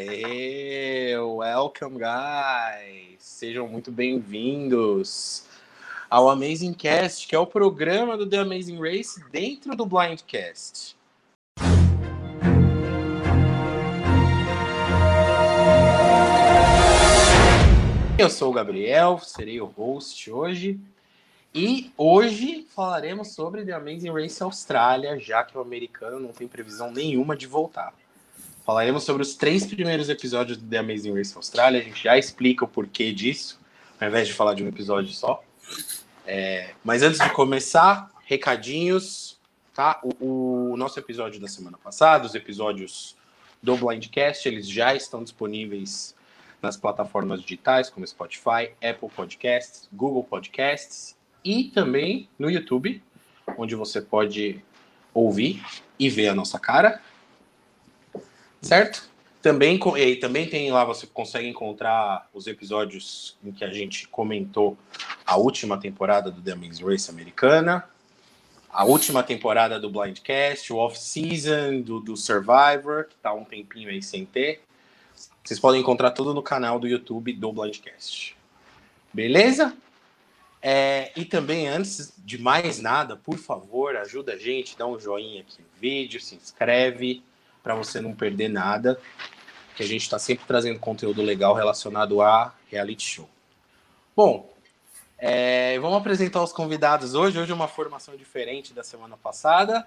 Hey, welcome, guys! Sejam muito bem-vindos ao Amazing Cast, que é o programa do The Amazing Race dentro do Blindcast. Eu sou o Gabriel, serei o host hoje. E hoje falaremos sobre The Amazing Race Austrália, já que o americano não tem previsão nenhuma de voltar. Falaremos sobre os três primeiros episódios do The Amazing Race Austrália. A gente já explica o porquê disso, ao invés de falar de um episódio só. É, mas antes de começar, recadinhos, tá? O, o, nosso episódio da semana passada, os episódios do Blindcast, eles já estão disponíveis nas plataformas digitais, como Spotify, Apple Podcasts, Google Podcasts e também no YouTube, onde você pode ouvir e ver a nossa cara certo? Também, e também tem lá, você consegue encontrar os episódios em que a gente comentou a última temporada do The Amazing Race americana, a última temporada do Blindcast, o off-season do, do Survivor, que tá um tempinho aí sem ter. Vocês podem encontrar tudo no canal do YouTube do Blindcast. Beleza? É, e também, antes de mais nada, por favor, ajuda a gente, dá um joinha aqui no vídeo, se inscreve para você não perder nada, que a gente está sempre trazendo conteúdo legal relacionado a reality show. Bom, é, vamos apresentar os convidados hoje. Hoje é uma formação diferente da semana passada.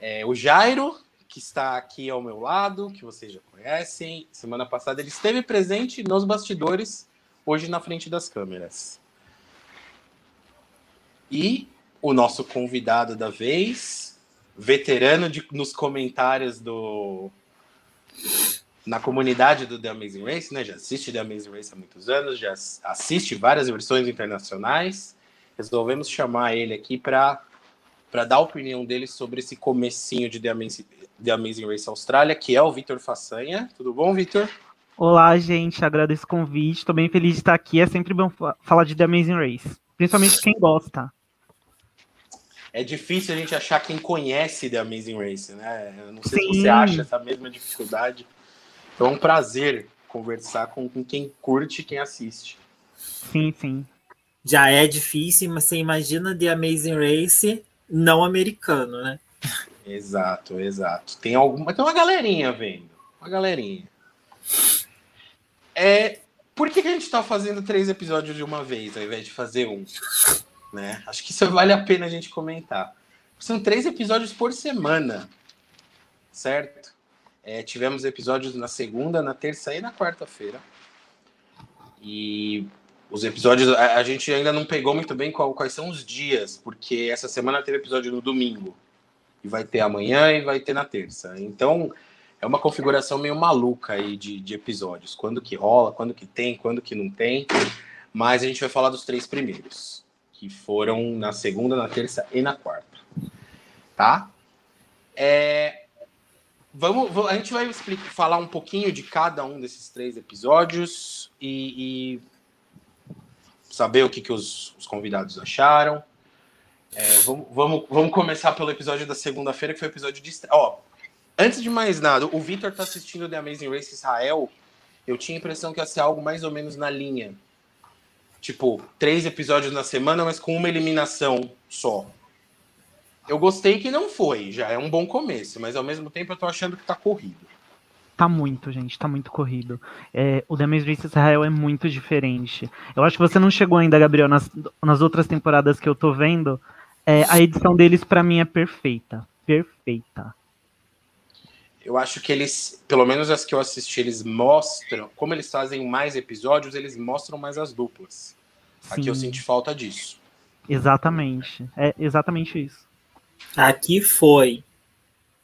É, o Jairo, que está aqui ao meu lado, que vocês já conhecem. Semana passada ele esteve presente nos bastidores, hoje na frente das câmeras. E o nosso convidado da vez, veterano de, nos comentários do na comunidade do The Amazing Race, né? Já assiste The Amazing Race há muitos anos, já assiste várias versões internacionais. Resolvemos chamar ele aqui para para dar a opinião dele sobre esse comecinho de The Amazing, The Amazing Race Austrália, que é o Vitor Façanha. Tudo bom, Vitor? Olá, gente. Agradeço o convite. Estou bem feliz de estar aqui. É sempre bom falar de The Amazing Race, principalmente quem gosta é difícil a gente achar quem conhece The Amazing Race, né? Eu não sei Sim. se você acha essa mesma dificuldade. Então é um prazer conversar com, com quem curte e quem assiste. Sim, sim. Já é difícil, mas você imagina The Amazing Race não americano, né? Exato, exato. Tem alguma, tem uma galerinha vendo, uma galerinha. É, por que, que a gente está fazendo três episódios de uma vez, ao invés de fazer um? Né? Acho que isso vale a pena a gente comentar. São três episódios por semana, certo? É, tivemos episódios na segunda, na terça e na quarta-feira. E os episódios, a, a, gente ainda não pegou muito bem qual, quais são os dias, porque essa semana teve episódio no domingo, e vai ter amanhã e vai ter na terça. Então, é uma configuração meio maluca aí de, de episódios. Quando que rola, quando que tem, quando que não tem. Mas a gente vai falar dos três primeiros que foram na segunda, na terça e na quarta. Tá? É, vamos, a gente vai explicar, falar um pouquinho de cada um desses três episódios e, e saber o que, que os, os convidados acharam. É, vamos, vamos, vamos começar pelo episódio da segunda-feira, que foi o episódio de. Ó, antes de mais nada, o Victor tá assistindo The Amazing Race Israel. Eu tinha a impressão que ia ser algo mais ou menos na linha tipo, três episódios na semana, mas com uma eliminação só. Eu gostei que não foi, já é um bom começo, mas ao mesmo tempo eu tô achando que tá corrido. Tá muito, gente, tá muito corrido. É, o The Amazing Race Israel é muito diferente. Eu acho que você não chegou ainda, Gabriel, nas, nas outras temporadas que eu tô vendo. É, a edição deles, para mim, é perfeita. Perfeita. Eu acho que eles, pelo menos as que eu assisti, eles mostram, como eles fazem mais episódios, eles mostram mais as duplas. Sim. Aqui eu senti falta disso. Exatamente. É exatamente isso. Aqui foi.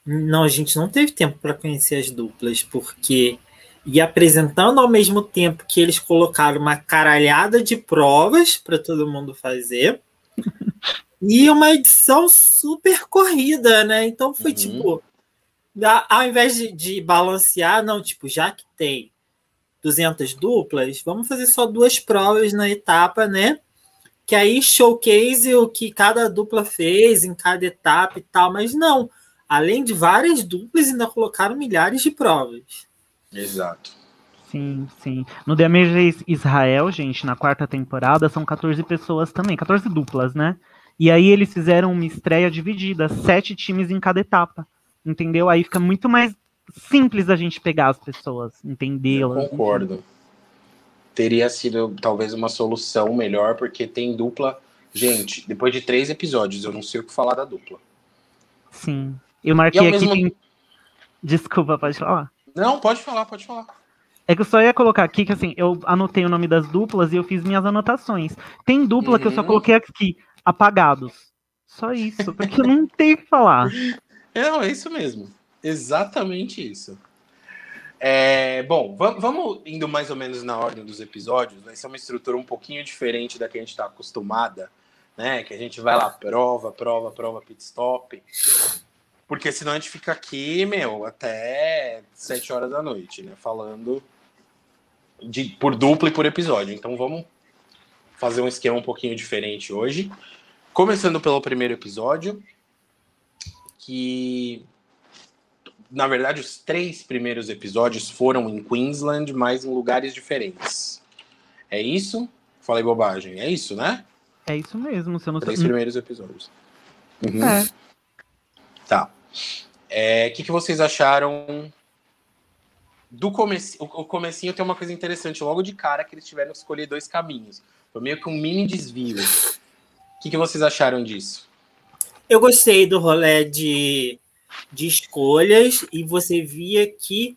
Não, a gente não teve tempo para conhecer as duplas, porque e apresentando ao mesmo tempo que eles colocaram uma caralhada de provas para todo mundo fazer. e uma edição super corrida, né? Então foi uhum. tipo, ao invés de, de balancear, não, tipo, já que tem 200 duplas, vamos fazer só duas provas na etapa, né? Que aí showcase o que cada dupla fez em cada etapa e tal, mas não. Além de várias duplas, ainda colocaram milhares de provas. Exato. Sim, sim. No The Amazing Israel, gente, na quarta temporada, são 14 pessoas também, 14 duplas, né? E aí eles fizeram uma estreia dividida, sete times em cada etapa. Entendeu? Aí fica muito mais simples a gente pegar as pessoas, entendê-las. Concordo. Teria sido talvez uma solução melhor, porque tem dupla. Gente, depois de três episódios, eu não sei o que falar da dupla. Sim. Eu marquei aqui. Mesmo... Tem... Desculpa, pode falar. Não, pode falar, pode falar. É que eu só ia colocar aqui que assim, eu anotei o nome das duplas e eu fiz minhas anotações. Tem dupla uhum. que eu só uhum. coloquei aqui, apagados. Só isso, porque eu não tenho o que falar. Não, é isso mesmo. Exatamente isso. É, bom, vamos indo mais ou menos na ordem dos episódios. Vai ser uma estrutura um pouquinho diferente da que a gente está acostumada, né? Que a gente vai lá, prova, prova, prova, pit stop. Porque senão a gente fica aqui, meu, até sete horas da noite, né? Falando de, por dupla e por episódio. Então vamos fazer um esquema um pouquinho diferente hoje. Começando pelo primeiro episódio, que na verdade os três primeiros episódios foram em Queensland, mas em lugares diferentes. É isso? Falei bobagem. É isso, né? É isso mesmo. Você não Três primeiros episódios. Uhum. É. Tá. O é, que, que vocês acharam do começo? O comecinho tem uma coisa interessante. Logo de cara que eles tiveram que escolher dois caminhos. Foi meio que um mini desvio. O que, que vocês acharam disso? Eu gostei do rolê de, de escolhas e você via que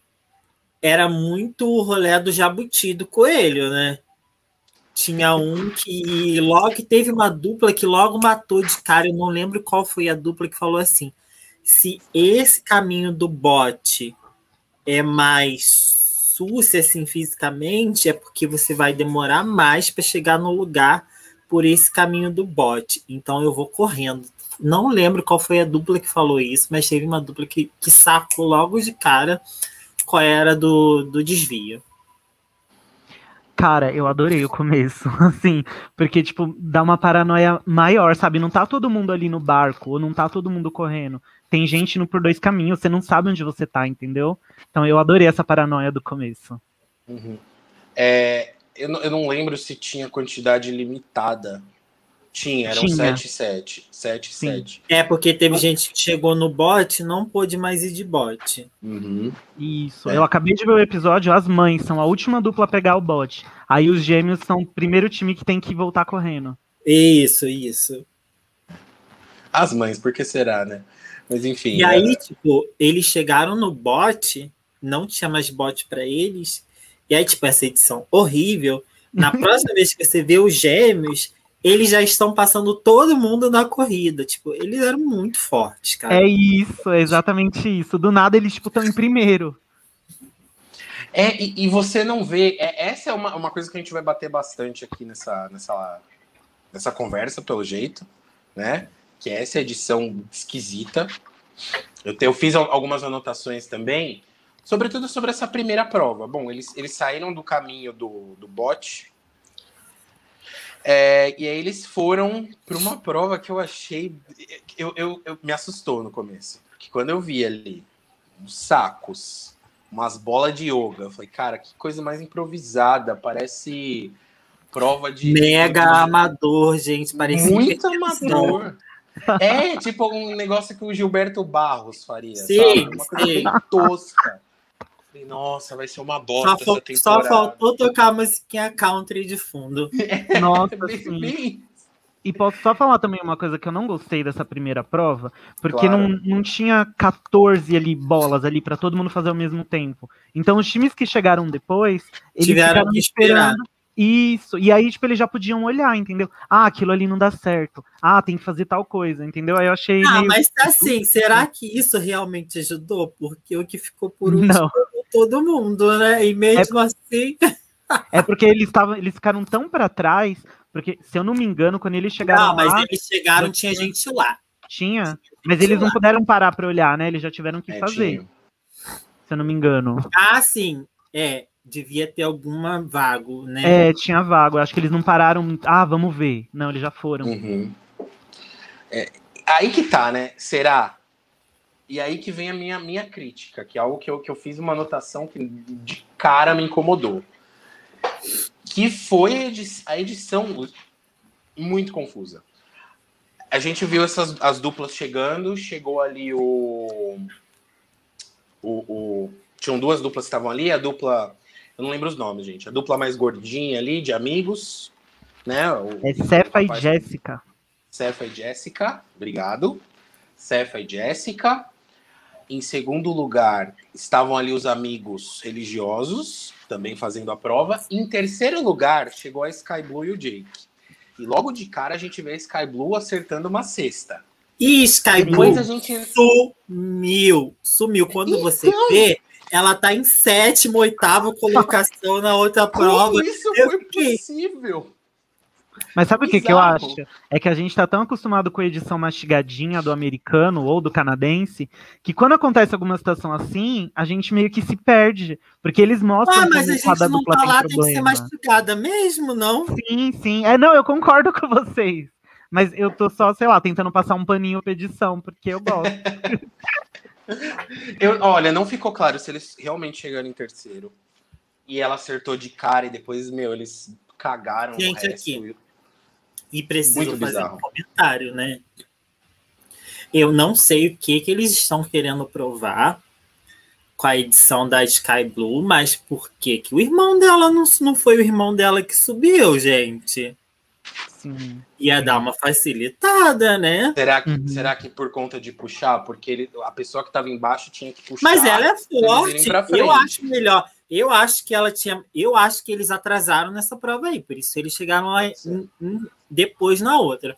era muito o rolê do jabuti do coelho, né? Tinha um que logo teve uma dupla que logo matou de cara. Eu não lembro qual foi a dupla que falou assim: se esse caminho do bote é mais sucio assim fisicamente, é porque você vai demorar mais para chegar no lugar por esse caminho do bote. Então eu vou correndo. Não lembro qual foi a dupla que falou isso, mas teve uma dupla que, que sacou logo de cara qual era do, do desvio. Cara, eu adorei o começo, assim, porque, tipo, dá uma paranoia maior, sabe? Não tá todo mundo ali no barco, ou não tá todo mundo correndo. Tem gente indo por dois caminhos, você não sabe onde você tá, entendeu? Então eu adorei essa paranoia do começo. Uhum. É, eu, não, eu não lembro se tinha quantidade limitada tinha, eram 7 7. 7 7. É, porque teve gente que chegou no bot não pôde mais ir de bot. Uhum. Isso. É. Eu acabei de ver o episódio, as mães são a última dupla a pegar o bot. Aí os gêmeos são o primeiro time que tem que voltar correndo. Isso, isso. As mães, por que será, né? Mas enfim. E é... aí, tipo, eles chegaram no bot, não tinha mais bot para eles. E aí, tipo, essa edição horrível. Na próxima vez que você vê os gêmeos, eles já estão passando todo mundo na corrida. Tipo, eles eram muito fortes, cara. É isso, é exatamente isso. Do nada eles tipo, estão em primeiro. É, e, e, você não vê. É, essa é uma, uma coisa que a gente vai bater bastante aqui nessa, nessa, nessa conversa, pelo jeito, né? Que é essa edição esquisita. Eu, te, eu fiz algumas anotações também, sobretudo sobre essa primeira prova. Bom, eles, eles saíram do caminho do, do bot é, e aí eles foram para uma prova que eu achei. Eu, eu, eu, me assustou no começo. Porque quando eu vi ali uns sacos, umas bolas de yoga, eu falei, cara, que coisa mais improvisada. Parece prova de. Mega de... amador, gente. Parecia Muito amador. É tipo um negócio que o Gilberto Barros faria. Sim, sabe? Uma coisa sim. bem tosca. Falei, nossa, vai ser uma bosta só, essa temporada. Só faltou tocar a musiquinha country de fundo. É, nossa, sim. E posso só falar também uma coisa que eu não gostei dessa primeira prova, porque claro. não, não tinha 14 ali bolas ali para todo mundo fazer ao mesmo tempo. Então os times que chegaram depois, eles Tiveram ficaram esperando. Isso. E aí, tipo, eles já podiam olhar, entendeu? Ah, aquilo ali não dá certo. Ah, tem que fazer tal coisa, entendeu? Aí eu achei. Ah, meio... mas assim, será que isso realmente ajudou? Porque o que ficou por último não. Todo mundo, né? E mesmo é... assim. é porque eles estavam, eles ficaram tão para trás, porque, se eu não me engano, quando eles chegaram. Não, mas eles chegaram, tinha gente lá. Tinha. Mas eles não puderam parar para olhar, né? Eles já tiveram que é, fazer. Tinha. Se eu não me engano. Ah, sim. É, devia ter alguma vago, né? É, tinha vago. Acho que eles não pararam. Ah, vamos ver. Não, eles já foram. Uhum. É, aí que tá, né? Será E aí que vem a minha, minha crítica, que é algo que eu, que eu fiz uma anotação que de cara me incomodou. Que foi a edição, muito confusa. A gente viu essas as duplas chegando, chegou ali o, o, o tinham duas duplas que estavam ali, a dupla, eu não lembro os nomes, gente, a dupla mais gordinha ali de amigos, né? O, é Cefa e Jéssica. Cefa e Jéssica, obrigado. Cefa e Jéssica. Em segundo lugar, estavam ali os amigos religiosos, também fazendo a prova. Em terceiro lugar, chegou a Sky Blue e o Jake. E logo de cara a gente vê a Sky Blue acertando uma cesta. E Sky Depois Blue a gente... sumiu. Sumiu. Quando então... você vê, ela tá em sétima, oitava colocação na outra prova. Como isso foi possível? Mas sabe o que, que eu acho? É que a gente tá tão acostumado com a edição mastigadinha do americano ou do canadense, que quando acontece alguma situação assim, a gente meio que se perde. Porque eles mostram ah, mas a gente não tá lá, tem, tem que ser mastigada mesmo, não? Sim, sim. É, não, eu concordo com vocês. Mas eu tô só, sei lá, tentando passar um paninho pra edição, porque eu gosto. eu, olha, não ficou claro se eles realmente chegaram em terceiro. E ela acertou de cara e depois, meu, eles cagaram Gente, o resto. Aqui. E preciso Muito fazer bizarro. um comentário, né? Eu não sei o que, que eles estão querendo provar com a edição da Sky Blue, mas por que, que o irmão dela não, não foi o irmão dela que subiu, gente? Sim. Ia dar uma facilitada, né? Será que, uhum. será que por conta de puxar? Porque ele, a pessoa que estava embaixo tinha que puxar. Mas ela é forte. Eu acho melhor. Eu acho que ela tinha. Eu acho que eles atrasaram nessa prova aí, por isso eles chegaram lá em, em, depois na outra.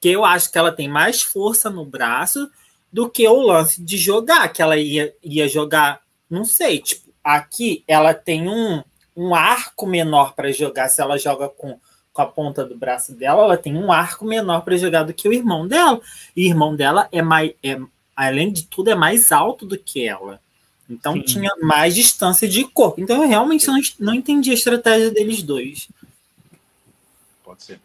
Que eu acho que ela tem mais força no braço do que o lance de jogar, que ela ia, ia jogar, não sei, tipo, aqui ela tem um, um arco menor para jogar, se ela joga com, com a ponta do braço dela, ela tem um arco menor para jogar do que o irmão dela. E o irmão dela é mais, é, além de tudo, é mais alto do que ela. Então Sim. tinha mais distância de corpo. Então eu realmente não, não entendi a estratégia deles dois. Pode ser.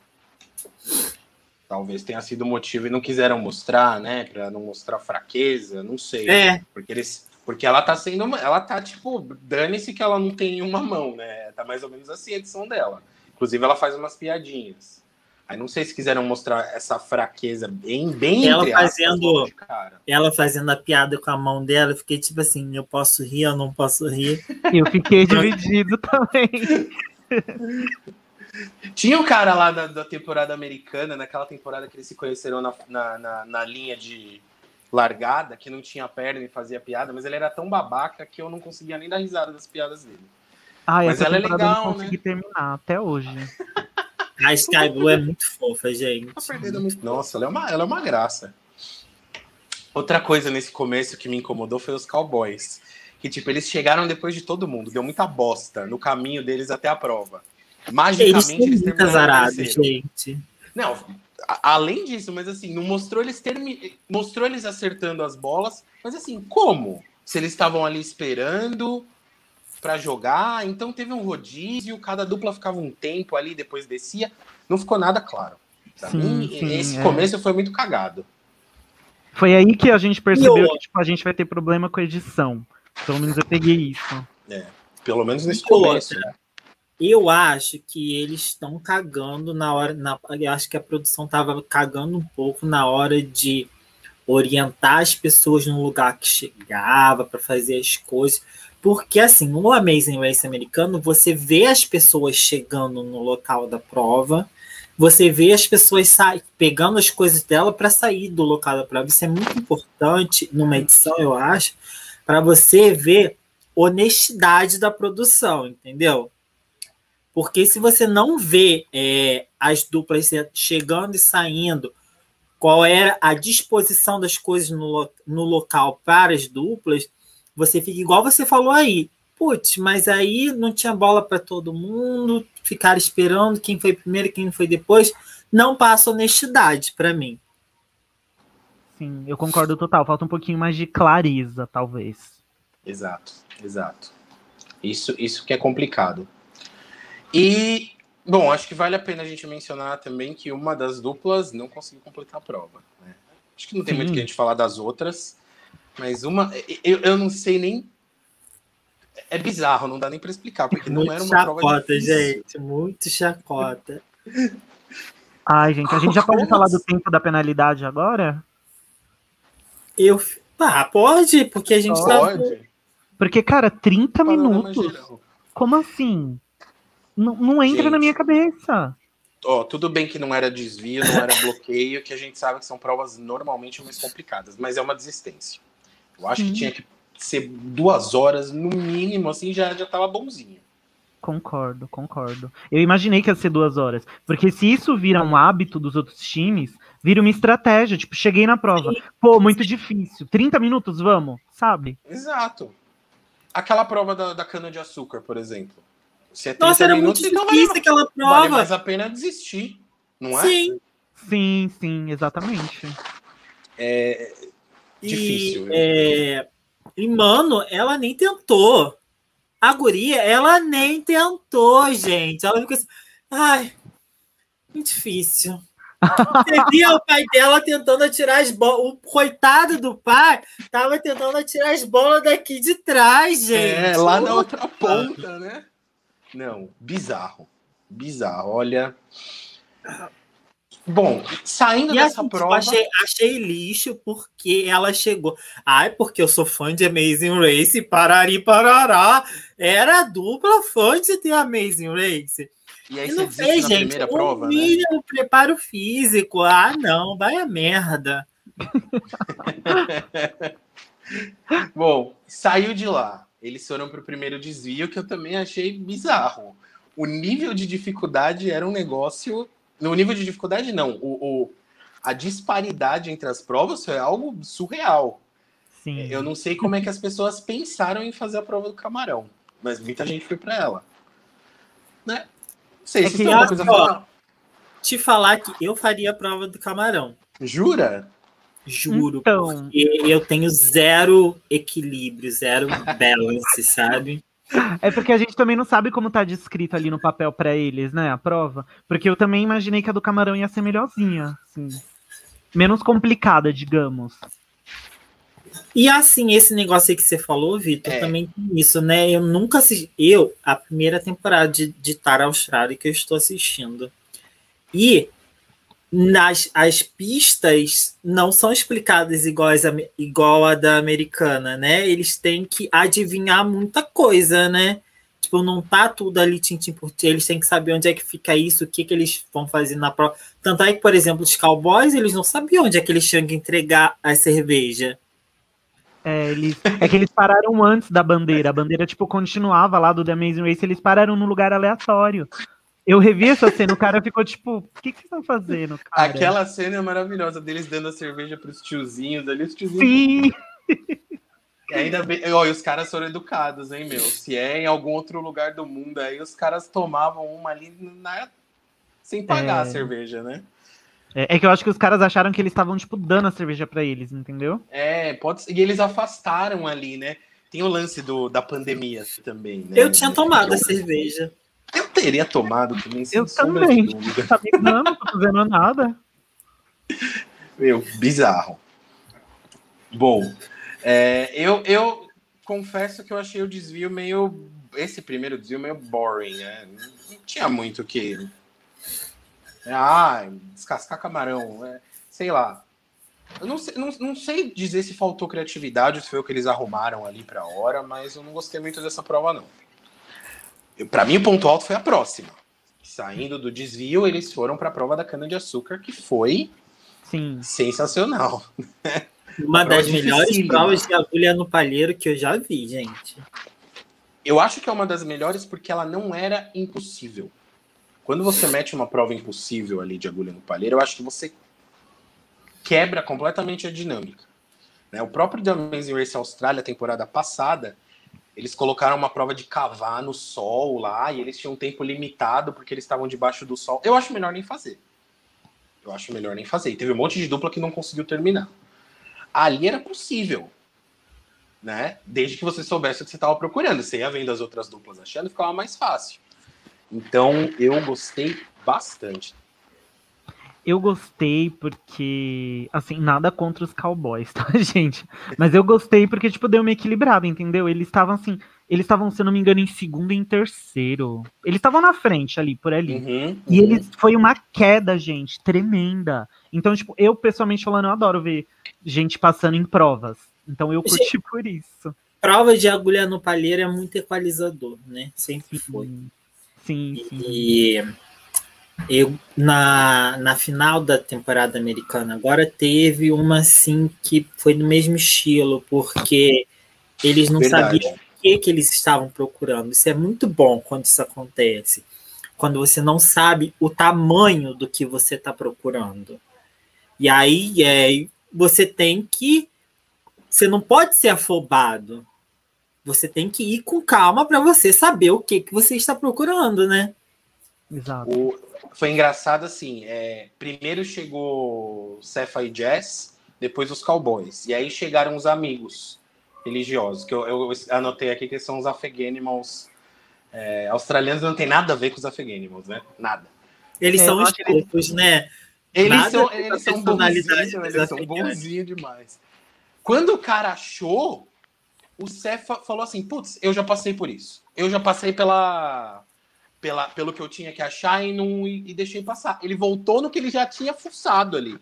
Talvez tenha sido o motivo e não quiseram mostrar, né? Para não mostrar fraqueza, não sei. É. Porque eles. Porque ela tá sendo. Ela tá, tipo, dane-se que ela não tem nenhuma mão, né? Tá mais ou menos assim a edição dela. Inclusive, ela faz umas piadinhas. Aí não sei se quiseram mostrar essa fraqueza bem, bem ela fazendo, ela fazendo a piada com a mão dela, eu fiquei tipo assim, eu posso rir, eu não posso rir. Eu fiquei dividido também. Tinha um cara lá da, da, temporada americana, naquela temporada que eles se conheceram na, na, na, na linha de largada, que não tinha perna e fazia piada, mas ele era tão babaca que eu não conseguia nem dar risada das piadas dele. Ah, mas ela é legal, eu não consegui né? terminar até hoje. A Sky Blue é muito fofa, gente. Nossa, ela é, uma, ela é uma graça. Outra coisa nesse começo que me incomodou foi os cowboys. Que, tipo, eles chegaram depois de todo mundo. Deu muita bosta no caminho deles até a prova. Magicamente, eles, eles terminaram gente. Não, além disso, mas assim, não mostrou eles termi... mostrou eles acertando as bolas, mas assim, como? Se eles estavam ali esperando, para jogar, então teve um rodízio, cada dupla ficava um tempo ali, depois descia, não ficou nada claro. Pra sim, mim, sim, esse é. começo foi muito cagado. Foi aí que a gente percebeu que tipo, a gente vai ter problema com a edição. Pelo menos eu peguei isso. É, pelo menos nesse começo. Né? Eu acho que eles estão cagando na hora. Na, eu acho que a produção estava cagando um pouco na hora de orientar as pessoas no lugar que chegava para fazer as coisas. Porque, assim, no Amazing Race americano, você vê as pessoas chegando no local da prova, você vê as pessoas pegando as coisas dela para sair do local da prova. Isso é muito importante numa edição, eu acho, para você ver honestidade da produção, entendeu? Porque se você não vê é, as duplas chegando e saindo, qual era a disposição das coisas no, no local para as duplas, você fica igual você falou aí. Putz, mas aí não tinha bola para todo mundo, ficar esperando quem foi primeiro, quem foi depois. Não passa honestidade para mim. Sim, eu concordo total. Falta um pouquinho mais de clareza, talvez. Exato, exato. Isso, isso que é complicado. E, bom, acho que vale a pena a gente mencionar também que uma das duplas não conseguiu completar a prova. Né? Acho que não tem Sim. muito que a gente falar das outras. Mas uma. Eu, eu não sei nem. É bizarro, não dá nem para explicar, porque muito não era uma chacota, prova difícil. gente. Muito chacota. Ai, gente, a gente já pode falar do tempo da penalidade agora? Eu. Ah, pode, porque a gente tá. Pode. Porque, cara, 30 Panorama minutos. geral. Como assim? Não, não entra Gente. na minha cabeça. Ó, tudo bem que não era desvio, não era bloqueio, que a gente sabe que são provas normalmente mais complicadas, mas é uma desistência. Eu acho Sim. que tinha que ser duas horas, no mínimo, assim, já, já tava bonzinho. Concordo, concordo. Eu imaginei que ia ser duas horas. Porque se isso vira um hábito dos outros times, vira uma estratégia. Tipo, cheguei na prova. Pô, muito difícil. 30 minutos, vamos, sabe? Exato. Aquela prova da, da cana-de-açúcar, por exemplo. Se é 30 Nossa, era minutos, muito então difícil vale, aquela vale prova. mais a pena desistir, não é? Sim. Sim, sim, exatamente. É, Difícil, viu? é, e, mano, ela nem tentou. A guria, ela nem tentou, gente. Ela ficou assim, ai, muito difícil. Você via o pai dela tentando atirar as bolas. O coitado do pai tava tentando atirar as bolas daqui de trás, gente. É, lá na outra ponta, né? Não, bizarro. Bizarro, olha. Bom, saindo E dessa assim, tipo, prova. achei, achei lixo porque ela chegou. Ai, porque eu sou fã de Amazing Race, parari parará. Era a dupla fã de ter Amazing Race. E aí E você não fez, na gente. primeira o prova, né? mínimo preparo físico. Ah, não, vai a merda. Bom, saiu de lá. Eles foram pro primeiro desvio, que eu também achei bizarro. O nível de dificuldade era um negócio. No nível de dificuldade, não. O, o- a disparidade entre as provas foi algo surreal. Sim. Eu não sei como é que as pessoas pensaram em fazer a prova do camarão, mas muita gente foi para ela. Né? Não sei, É que, têm alguma coisa a ó, falar? Te falar que eu faria a prova do camarão. Jura? Juro. Então, Porque eu tenho zero equilíbrio, zero balance, sabe? É porque a gente também não sabe como tá descrito ali no papel pra eles, né, a prova. Porque eu também imaginei que a do camarão ia ser melhorzinha, assim. Menos complicada, digamos. E assim, esse negócio aí que você falou, Vitor, É. também tem isso, né? Eu nunca assisti. Eu, a primeira temporada de, de Tara Austrália que eu estou assistindo. E nas, as pistas não são explicadas iguais a, igual a da americana, né? Eles têm que adivinhar muita coisa, né? Tipo, não tá tudo ali tintim por ti. Eles têm que saber onde é que fica isso, o que, que eles vão fazer na prova. Tanto é que, por exemplo, os cowboys, eles não sabiam onde é que eles tinham que entregar a cerveja. É, eles, é que eles pararam antes da bandeira. A bandeira, tipo, continuava lá do The Amazing Race, eles pararam num lugar aleatório. Eu revi essa cena, o cara ficou tipo, o que, que vocês estão fazendo, cara? Aquela cena é maravilhosa deles dando a cerveja pros tiozinhos ali, os tiozinhos. Sim, E ainda bem. Ó, e os caras foram educados, hein, meu? Se é em algum outro lugar do mundo, aí os caras tomavam uma ali na- sem pagar É. a cerveja, né? é, é que eu acho que os caras acharam que eles estavam, tipo, dando a cerveja pra eles, entendeu? É, pode ser. E eles afastaram ali, né? Tem o lance do, da pandemia também, né? Eu tinha tomado a cerveja. Eu teria tomado também, sem Eu sombra também. de dúvida. Tá me dando, não tô fazendo nada. Meu, bizarro. Bom, é, eu, eu confesso que eu achei o desvio meio. Esse primeiro desvio meio boring, né? Não tinha muito o que. Ah, descascar camarão, é, sei lá. Eu não sei, não, não sei dizer se faltou criatividade se foi o que eles arrumaram ali pra hora, mas eu não gostei muito dessa prova, não. Pra mim, o ponto alto foi a próxima. Saindo do desvio, eles foram pra prova da cana-de-açúcar, que foi Sim. Uma sensacional. Prova das melhores provas de agulha no palheiro que eu já vi, gente. Eu acho que é uma das melhores porque ela não era impossível. Quando você mete uma prova impossível ali de agulha no palheiro, eu acho que você quebra completamente a dinâmica. Né? O próprio The Amazing Race Austrália, temporada passada, eles colocaram uma prova de cavar no sol lá e eles tinham um tempo limitado porque eles estavam debaixo do sol. Eu acho melhor nem fazer. Eu acho melhor nem fazer. E teve um monte de dupla que não conseguiu terminar. Ali era possível né? Desde que você soubesse o que você estava procurando. Você ia vendo as outras duplas achando, ficava mais fácil. Então, eu gostei bastante. Eu gostei porque, assim, nada contra os cowboys, tá, gente? Mas eu gostei porque, tipo, deu uma equilibrada, entendeu? Eles estavam assim, eles estavam, se eu não me engano, em segundo e em terceiro. Eles estavam na frente ali, por ali. Uhum, E uhum. eles foi uma queda, gente, tremenda. Então, tipo, eu pessoalmente falando, eu adoro ver gente passando em provas. Então eu curti por isso. Prova de agulha no palheiro é muito equalizador, né? Sempre foi. Sim, sim. E eu, na, na final da temporada americana, agora teve uma assim que foi do mesmo estilo, porque eles não Verdade. sabiam o que, que eles estavam procurando. Isso é muito bom quando isso acontece. Quando você não sabe o tamanho do que você está procurando. E aí é, você tem que. Você não pode ser afobado. Você tem que ir com calma para você saber o que, que você está procurando, né? Exato. O- foi engraçado assim. é, primeiro chegou Cefa e Jazz, depois os Cowboys. E aí chegaram os amigos religiosos, que eu, eu anotei aqui que são os Afghanimals é, australianos, não tem nada a ver com os Afghanimals, né? Nada. Eles É, são estúpidos, né? Eles Nada são, eles são bonzinhos, eles são bonzinhos demais. Quando o cara achou, o Cefa falou assim: putz, eu já passei por isso. Eu já passei pela, pela, pelo que eu tinha que achar e, não, e, e deixei passar. Ele voltou no que ele já tinha fuçado ali.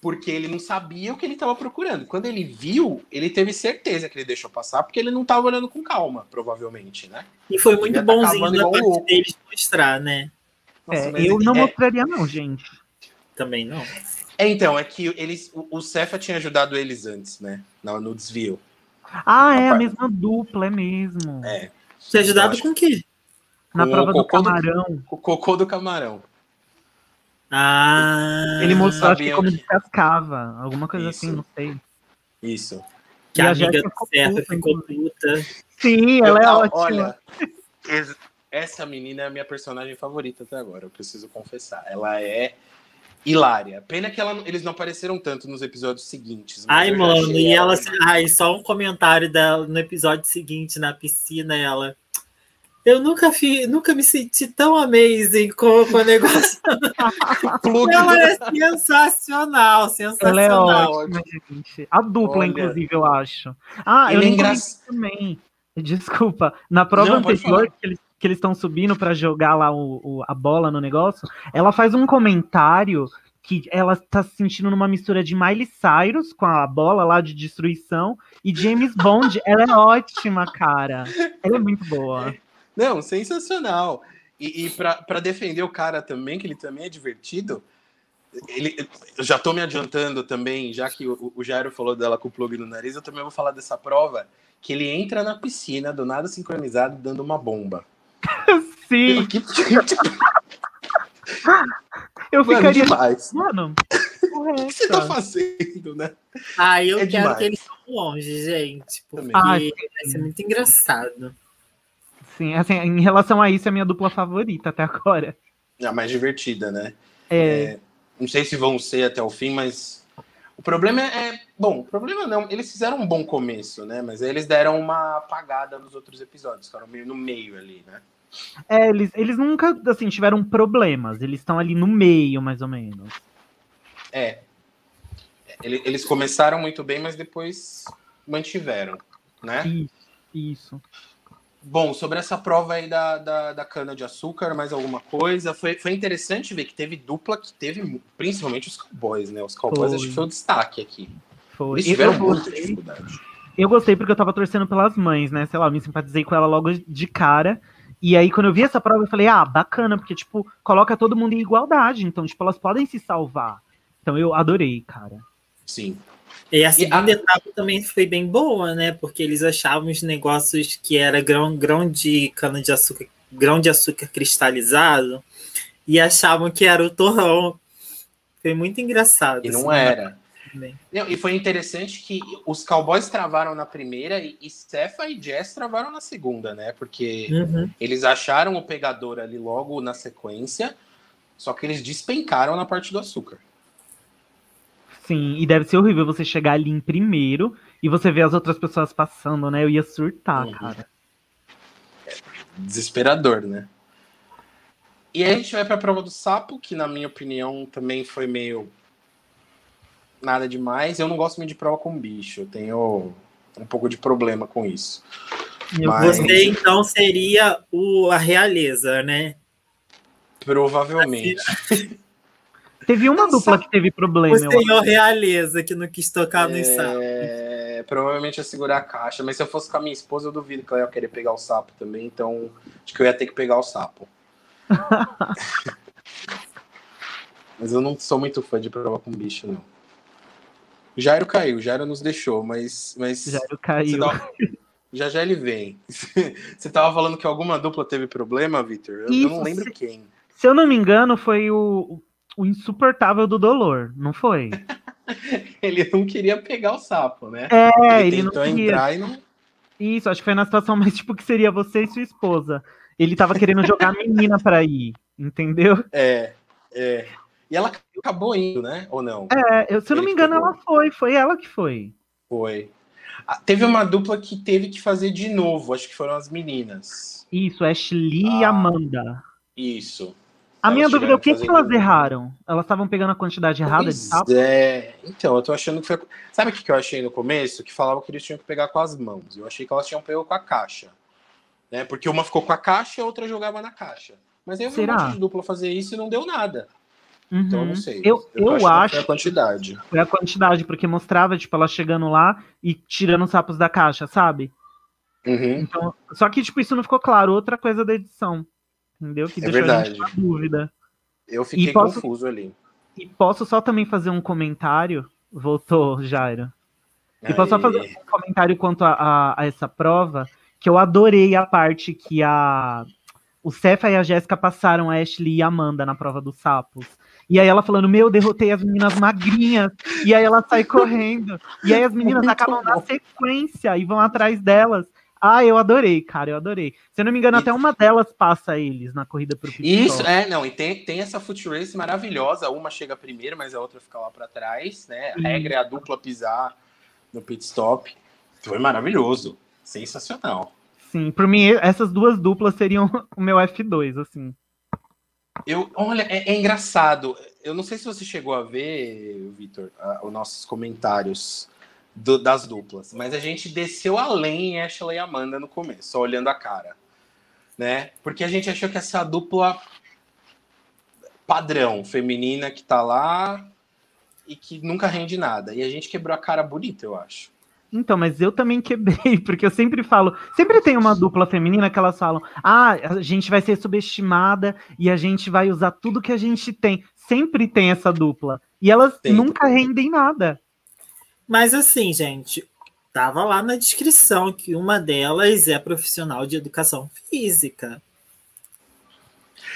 Porque ele não sabia o que ele estava procurando. Quando ele viu, ele teve certeza que ele deixou passar, porque ele não estava olhando com calma, provavelmente, né? E foi muito Devia tá bonzinho da parte louco. deles mostrar, né? Nossa, É, eu não é- mostraria, não, gente. Também não. É, então, é que eles, o, o Cefa tinha ajudado eles antes, né? No, no desvio. Ah, é a Rapaz. mesma dupla, é mesmo. É. Te ajudado com o quê? Na prova do cocô do- camarão, O cocô do camarão. Ah, ele mostrou acho que como que- descascava. Alguma coisa Isso. assim, não sei. Isso. que E a amiga ficou Cefa puta, ficou puta. Sim, ela é Eu- ótima. Olha, es- essa menina é a minha personagem favorita até agora, eu preciso confessar. Ela é hilária. Pena que ela, eles não apareceram tanto nos episódios seguintes. Ai, mano, e ela. demais. Ai, só um comentário dela no episódio seguinte, na piscina, ela. Eu nunca, fi, nunca me senti tão amazing com, com o negócio. Ela do- é sensacional, Ela é sensacional. ótima, gente. A dupla, Olha. inclusive, eu acho. Ah, eu Ele é nem engra- comentei também. Desculpa. Na prova Não, anterior, que eles que eles estão subindo pra jogar lá o, o- a bola no negócio, ela faz um comentário que ela tá se sentindo numa mistura de Miley Cyrus com a bola lá de destruição e James Bond. ela é ótima, cara. Ela é muito boa. Não, sensacional. E, e para defender o cara também, que ele também é divertido, ele, eu já tô me adiantando também, já que o, o Jairo falou dela com o plug no nariz, eu também vou falar dessa prova, que ele entra na piscina, do nada sincronizado, dando uma bomba. Sim, Que, eu mano, ficaria. demais. Mano, O que você tá correto. fazendo, né? Ai, eu É quero demais. que eles vão longe, gente. Porque. Ai, vai ser muito engraçado. Sim, assim, em relação a isso, é a minha dupla favorita até agora. A mais divertida, né? É, Não sei se vão ser até o fim, mas o problema é. Bom, o problema não. Eles fizeram um bom começo, né? Mas aí eles deram uma apagada nos outros episódios, ficaram meio no meio ali, né? é, eles, eles nunca, assim, tiveram problemas. Eles estão ali no meio, mais ou menos. É. Ele- Eles começaram muito bem, mas depois mantiveram, né? Isso, isso. Bom, sobre essa prova aí da, da, da cana-de-açúcar, mais alguma coisa? Foi, foi interessante ver que teve dupla, que teve principalmente os cowboys, né? Os cowboys Foi. acho que foi o destaque aqui. Foi. Eles Eu, tiveram eu muita gostei, dificuldade. eu gostei porque eu tava torcendo pelas mães, né? Sei lá, eu me simpatizei com ela logo de cara. E aí, quando eu vi essa prova, eu falei, ah, bacana, porque, tipo, coloca todo mundo em igualdade. Então, tipo, elas podem se salvar. Então, eu adorei, cara. Sim. E a segunda a- etapa também foi bem boa, né? Porque eles achavam os negócios que era grão, grão de cana de açúcar, grão de açúcar cristalizado e achavam que era o torrão. Foi muito engraçado. E assim, não era. Não, e foi interessante que os Cowboys travaram na primeira e, e Cefa e Jess travaram na segunda, né? Porque Uhum. eles acharam o pegador ali logo na sequência, só que eles despencaram na parte do açúcar. Sim, e deve ser horrível você chegar ali em primeiro e você ver as outras pessoas passando, né? Eu ia surtar, Uhum. cara. Desesperador, né? E aí a gente vai para a prova do sapo, que na minha opinião também foi meio nada demais. Eu não gosto muito de prova com bicho, eu tenho um pouco de problema com isso. Mas... Você então seria o, a realeza, né? Provavelmente. Teve uma dupla que teve problema. O senhor realeza que não quis tocar no é... sapo. Provavelmente ia segurar a caixa, mas se eu fosse com a minha esposa, eu duvido que ela ia querer pegar o sapo também, então acho que eu ia ter que pegar o sapo. mas eu não sou muito fã de prova com bicho, não. Jairo caiu, Jairo nos deixou, mas. mas Jairo caiu. Já já ele vem. Você tava falando que alguma dupla teve problema, Victor? Eu, eu, não lembro quem. Se eu não me engano, foi o, o insuportável do Dolor, não foi? ele não queria pegar o sapo, né? É, ele, ele não queria. entrar e não. Isso, acho que foi na situação mais tipo que seria você e sua esposa. Ele tava querendo jogar a menina para ir, entendeu? É, é. E ela acabou indo, né? Ou não? É, eu, se eu não me engano, ela foi. Foi ela que foi. Foi. Ah, teve uma dupla que teve que fazer de novo, acho que foram as meninas. Isso, Ashley ah, e Amanda. Isso. A minha dúvida é o que, que elas erraram? Elas estavam pegando a quantidade errada pois de sapo? É, então, eu tô achando que foi. Sabe o que eu achei no começo? Que falavam que eles tinham que pegar com as mãos. Eu achei que elas tinham pego com a caixa. Né? Porque uma ficou com a caixa e a outra jogava na caixa. Mas aí eu vi Será? um monte de dupla fazer isso e não deu nada. Uhum. Então eu não sei. Eu, eu, eu acho. Foi a quantidade. Foi a quantidade, porque mostrava, tipo, ela chegando lá e tirando os sapos da caixa, sabe? Uhum. Então, só que, tipo, isso não ficou claro. Outra coisa da edição. Entendeu? Que é deixou verdade. a gente com dúvida. Eu fiquei posso, confuso ali. E posso só também fazer um comentário? Voltou, Jairo. E posso só fazer um comentário quanto a, a, a, essa prova, que eu adorei a parte que a o Cefa e a Jéssica passaram a Ashley e a Amanda na prova dos sapos. E aí ela falando, meu, derrotei as meninas magrinhas. E aí ela sai correndo. E aí as meninas acabam na sequência e vão atrás delas. Ah, eu adorei, cara, eu adorei. Se eu não me engano, até uma delas passa eles na corrida pro pit Isso, é, não, e tem, tem essa foot race maravilhosa. Uma chega primeiro, mas a outra fica lá para trás, né? A regra é a dupla pisar no pit stop. Foi maravilhoso, sensacional. Sim, por mim, essas duas duplas seriam o meu F2, assim. Eu, olha, é, é engraçado. Eu não sei se você chegou a ver, Vitor, os nossos comentários do, das duplas. Mas a gente desceu além em Ashley e Amanda no começo, só olhando a cara. Né? Porque a gente achou que essa dupla padrão, feminina, que tá lá e que nunca rende nada. E a gente quebrou a cara bonita, eu acho. Então, mas eu também quebrei, porque eu sempre falo, sempre tem uma dupla feminina que elas falam, ah, a gente vai ser subestimada e a gente vai usar tudo que a gente tem. Sempre tem essa dupla. E elas nunca rendem nada. Mas assim, gente, tava lá na descrição que uma delas é profissional de educação física.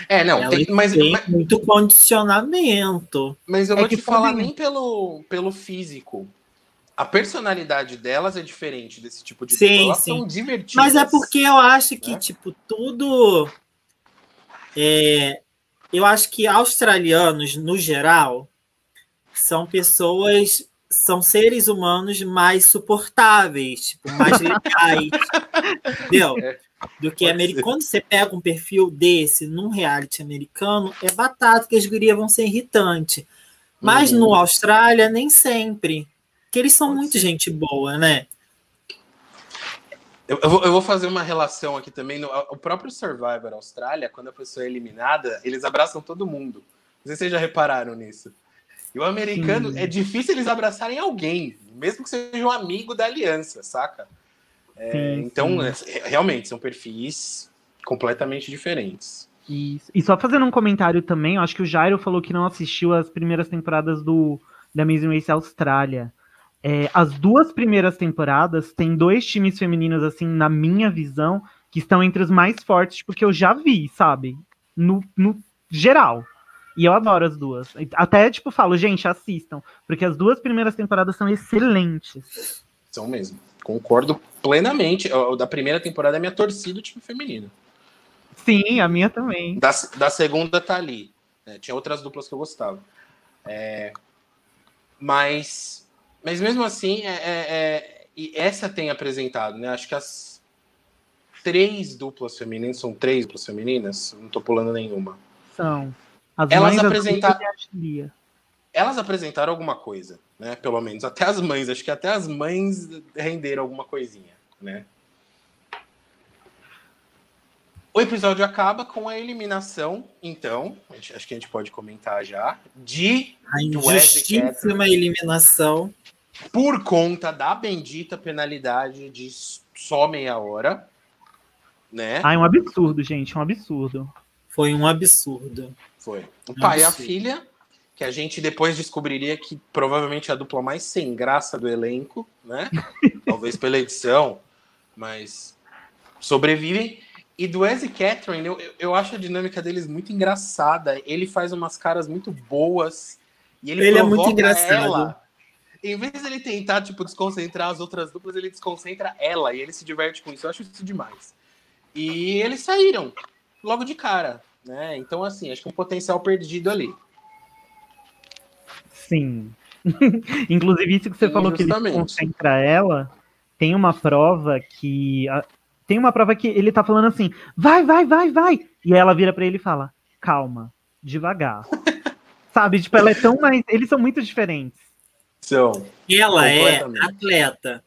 É, não, tem, mas, tem mas, muito condicionamento. Mas eu é vou te falar nem pelo, pelo físico. A personalidade delas é diferente desse tipo de sim, Elas sim. são divertidas. Mas é porque eu acho que, né? tipo, tudo. É, eu acho que australianos, no geral, são pessoas são seres humanos mais suportáveis, tipo, mais legais, entendeu? É, Do que americano. Quando você pega um perfil desse num reality americano, é batata que as gurias vão ser irritante. Mas uhum. no Austrália, nem sempre. Porque eles são Pode muito ser. gente boa, né? Eu, eu, vou, eu, vou, fazer uma relação aqui também. No, o próprio Survivor Austrália, quando a pessoa é eliminada, eles abraçam todo mundo. Não sei se vocês já repararam nisso. E o americano, Sim. é difícil eles abraçarem alguém, mesmo que seja um amigo da aliança, saca? É, sim, então, sim. É, realmente, são perfis completamente diferentes. Isso. E só fazendo um comentário também, eu acho que o Jairo falou que não assistiu as primeiras temporadas do da Amazing Race Austrália. É, as duas primeiras temporadas tem dois times femininos, assim, na minha visão, que estão entre os mais fortes, porque eu já vi, sabe? No, no geral. E eu adoro as duas. Até, tipo, falo, gente, assistam. Porque as duas primeiras temporadas são excelentes. São mesmo. Concordo plenamente. O da primeira temporada é minha torcida, o time feminino. Sim, a minha também. Da, da segunda tá ali. É, tinha outras duplas que eu gostava. É, mas, mas mesmo assim, é, é, é, e essa tem apresentado, né? Acho que as três duplas femininas, são três duplas femininas, não tô pulando nenhuma São. As Elas mães, as apresenta- filhas a Tia. Elas apresentaram alguma coisa, né? Pelo menos. Até as mães. Acho que até as mães renderam alguma coisinha, né? O episódio acaba com a eliminação, então, acho que a gente pode comentar já, de A injustíssima eliminação. por conta da bendita penalidade de só meia hora, né? Ai, um absurdo, gente, um absurdo. Foi um absurdo. Foi. O pai e a filha, que a gente depois descobriria que provavelmente é a dupla mais sem graça do elenco, né? Talvez pela edição, mas sobrevivem. E do Wes e Catherine, eu, eu- acho a dinâmica deles muito engraçada. Ele faz umas caras muito boas. E ele, Ele é muito provoca engraçado. Ela. Em vez de ele tentar, tipo, desconcentrar as outras duplas, ele desconcentra ela e ele se diverte com isso. Eu acho isso demais. E eles saíram logo de cara, né? Então, assim, acho que um potencial perdido ali. Sim. Inclusive, isso que você Sim, falou que ele justamente. concentra ela, tem uma prova que. a- Tem uma prova que ele tá falando assim, vai, vai, vai, vai. E ela vira pra ele e fala, calma, devagar. Sabe, tipo, ela é tão mais. Eles são muito diferentes. São. Ela é atleta.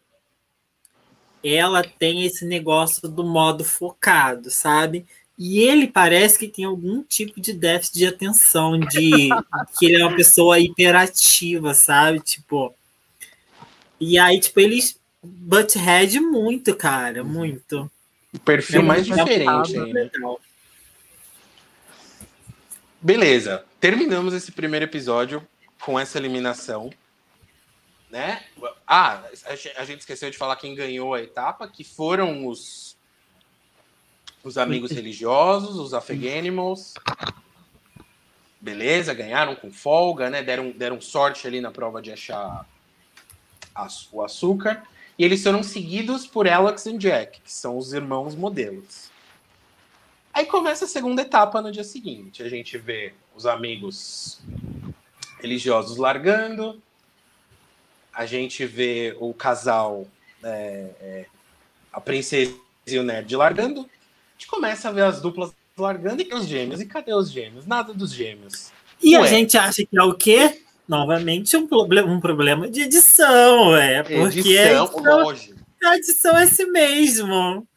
Ela tem esse negócio do modo focado, sabe? E ele parece que tem algum tipo de déficit de atenção, de que ele é uma pessoa hiperativa, sabe? Tipo. E aí, tipo, eles butthead muito, cara, muito. O perfil É mais diferente aí, né? Beleza. Terminamos esse primeiro episódio com essa eliminação. Né? Ah, a gente esqueceu de falar quem ganhou a etapa, que foram os, os amigos religiosos, os Afeganimals. Beleza, ganharam com folga, né? Deram, deram sorte ali na prova de achar aç- o açúcar. E eles foram seguidos por Alex e Jack, que são os irmãos modelos. Aí começa a segunda etapa no dia seguinte. A gente vê os amigos religiosos largando. A gente vê o casal, é, é, a princesa e o nerd largando. A gente começa a ver as duplas largando e os gêmeos. E cadê os gêmeos? Nada dos gêmeos. E a gente acha que é o quê? Novamente um, proble um problema de edição, é. Porque Edição, a edição, a edição é esse mesmo.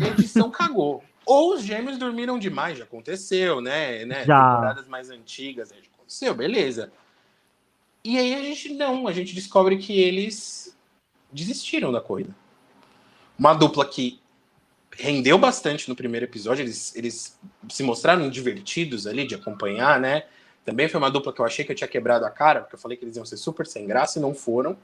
A edição cagou. Ou os gêmeos dormiram demais, já aconteceu, né? né? Já. Temporadas mais antigas, já aconteceu, beleza. E aí a gente não, a gente descobre que eles desistiram da corrida. Uma dupla que rendeu bastante no primeiro episódio, eles, eles se mostraram divertidos ali de acompanhar, né? Também foi uma dupla que eu achei que eu tinha quebrado a cara, porque eu falei que eles iam ser super sem graça e não foram.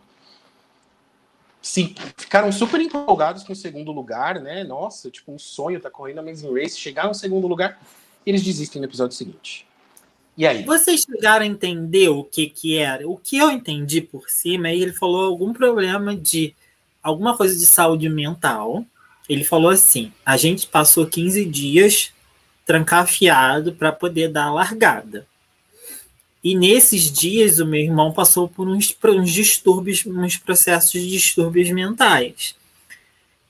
Sim, ficaram super empolgados com o segundo lugar, né? Nossa, tipo, um sonho tá correndo Amazing Race, chegar no segundo lugar, eles desistem no episódio seguinte. E aí? Vocês chegaram a entender o que que era? O que eu entendi por cima é que ele falou algum problema de alguma coisa de saúde mental. Ele falou assim: a gente passou 15 dias trancafiado para poder dar a largada. E nesses dias o meu irmão passou por uns, por uns distúrbios, uns processos de distúrbios mentais.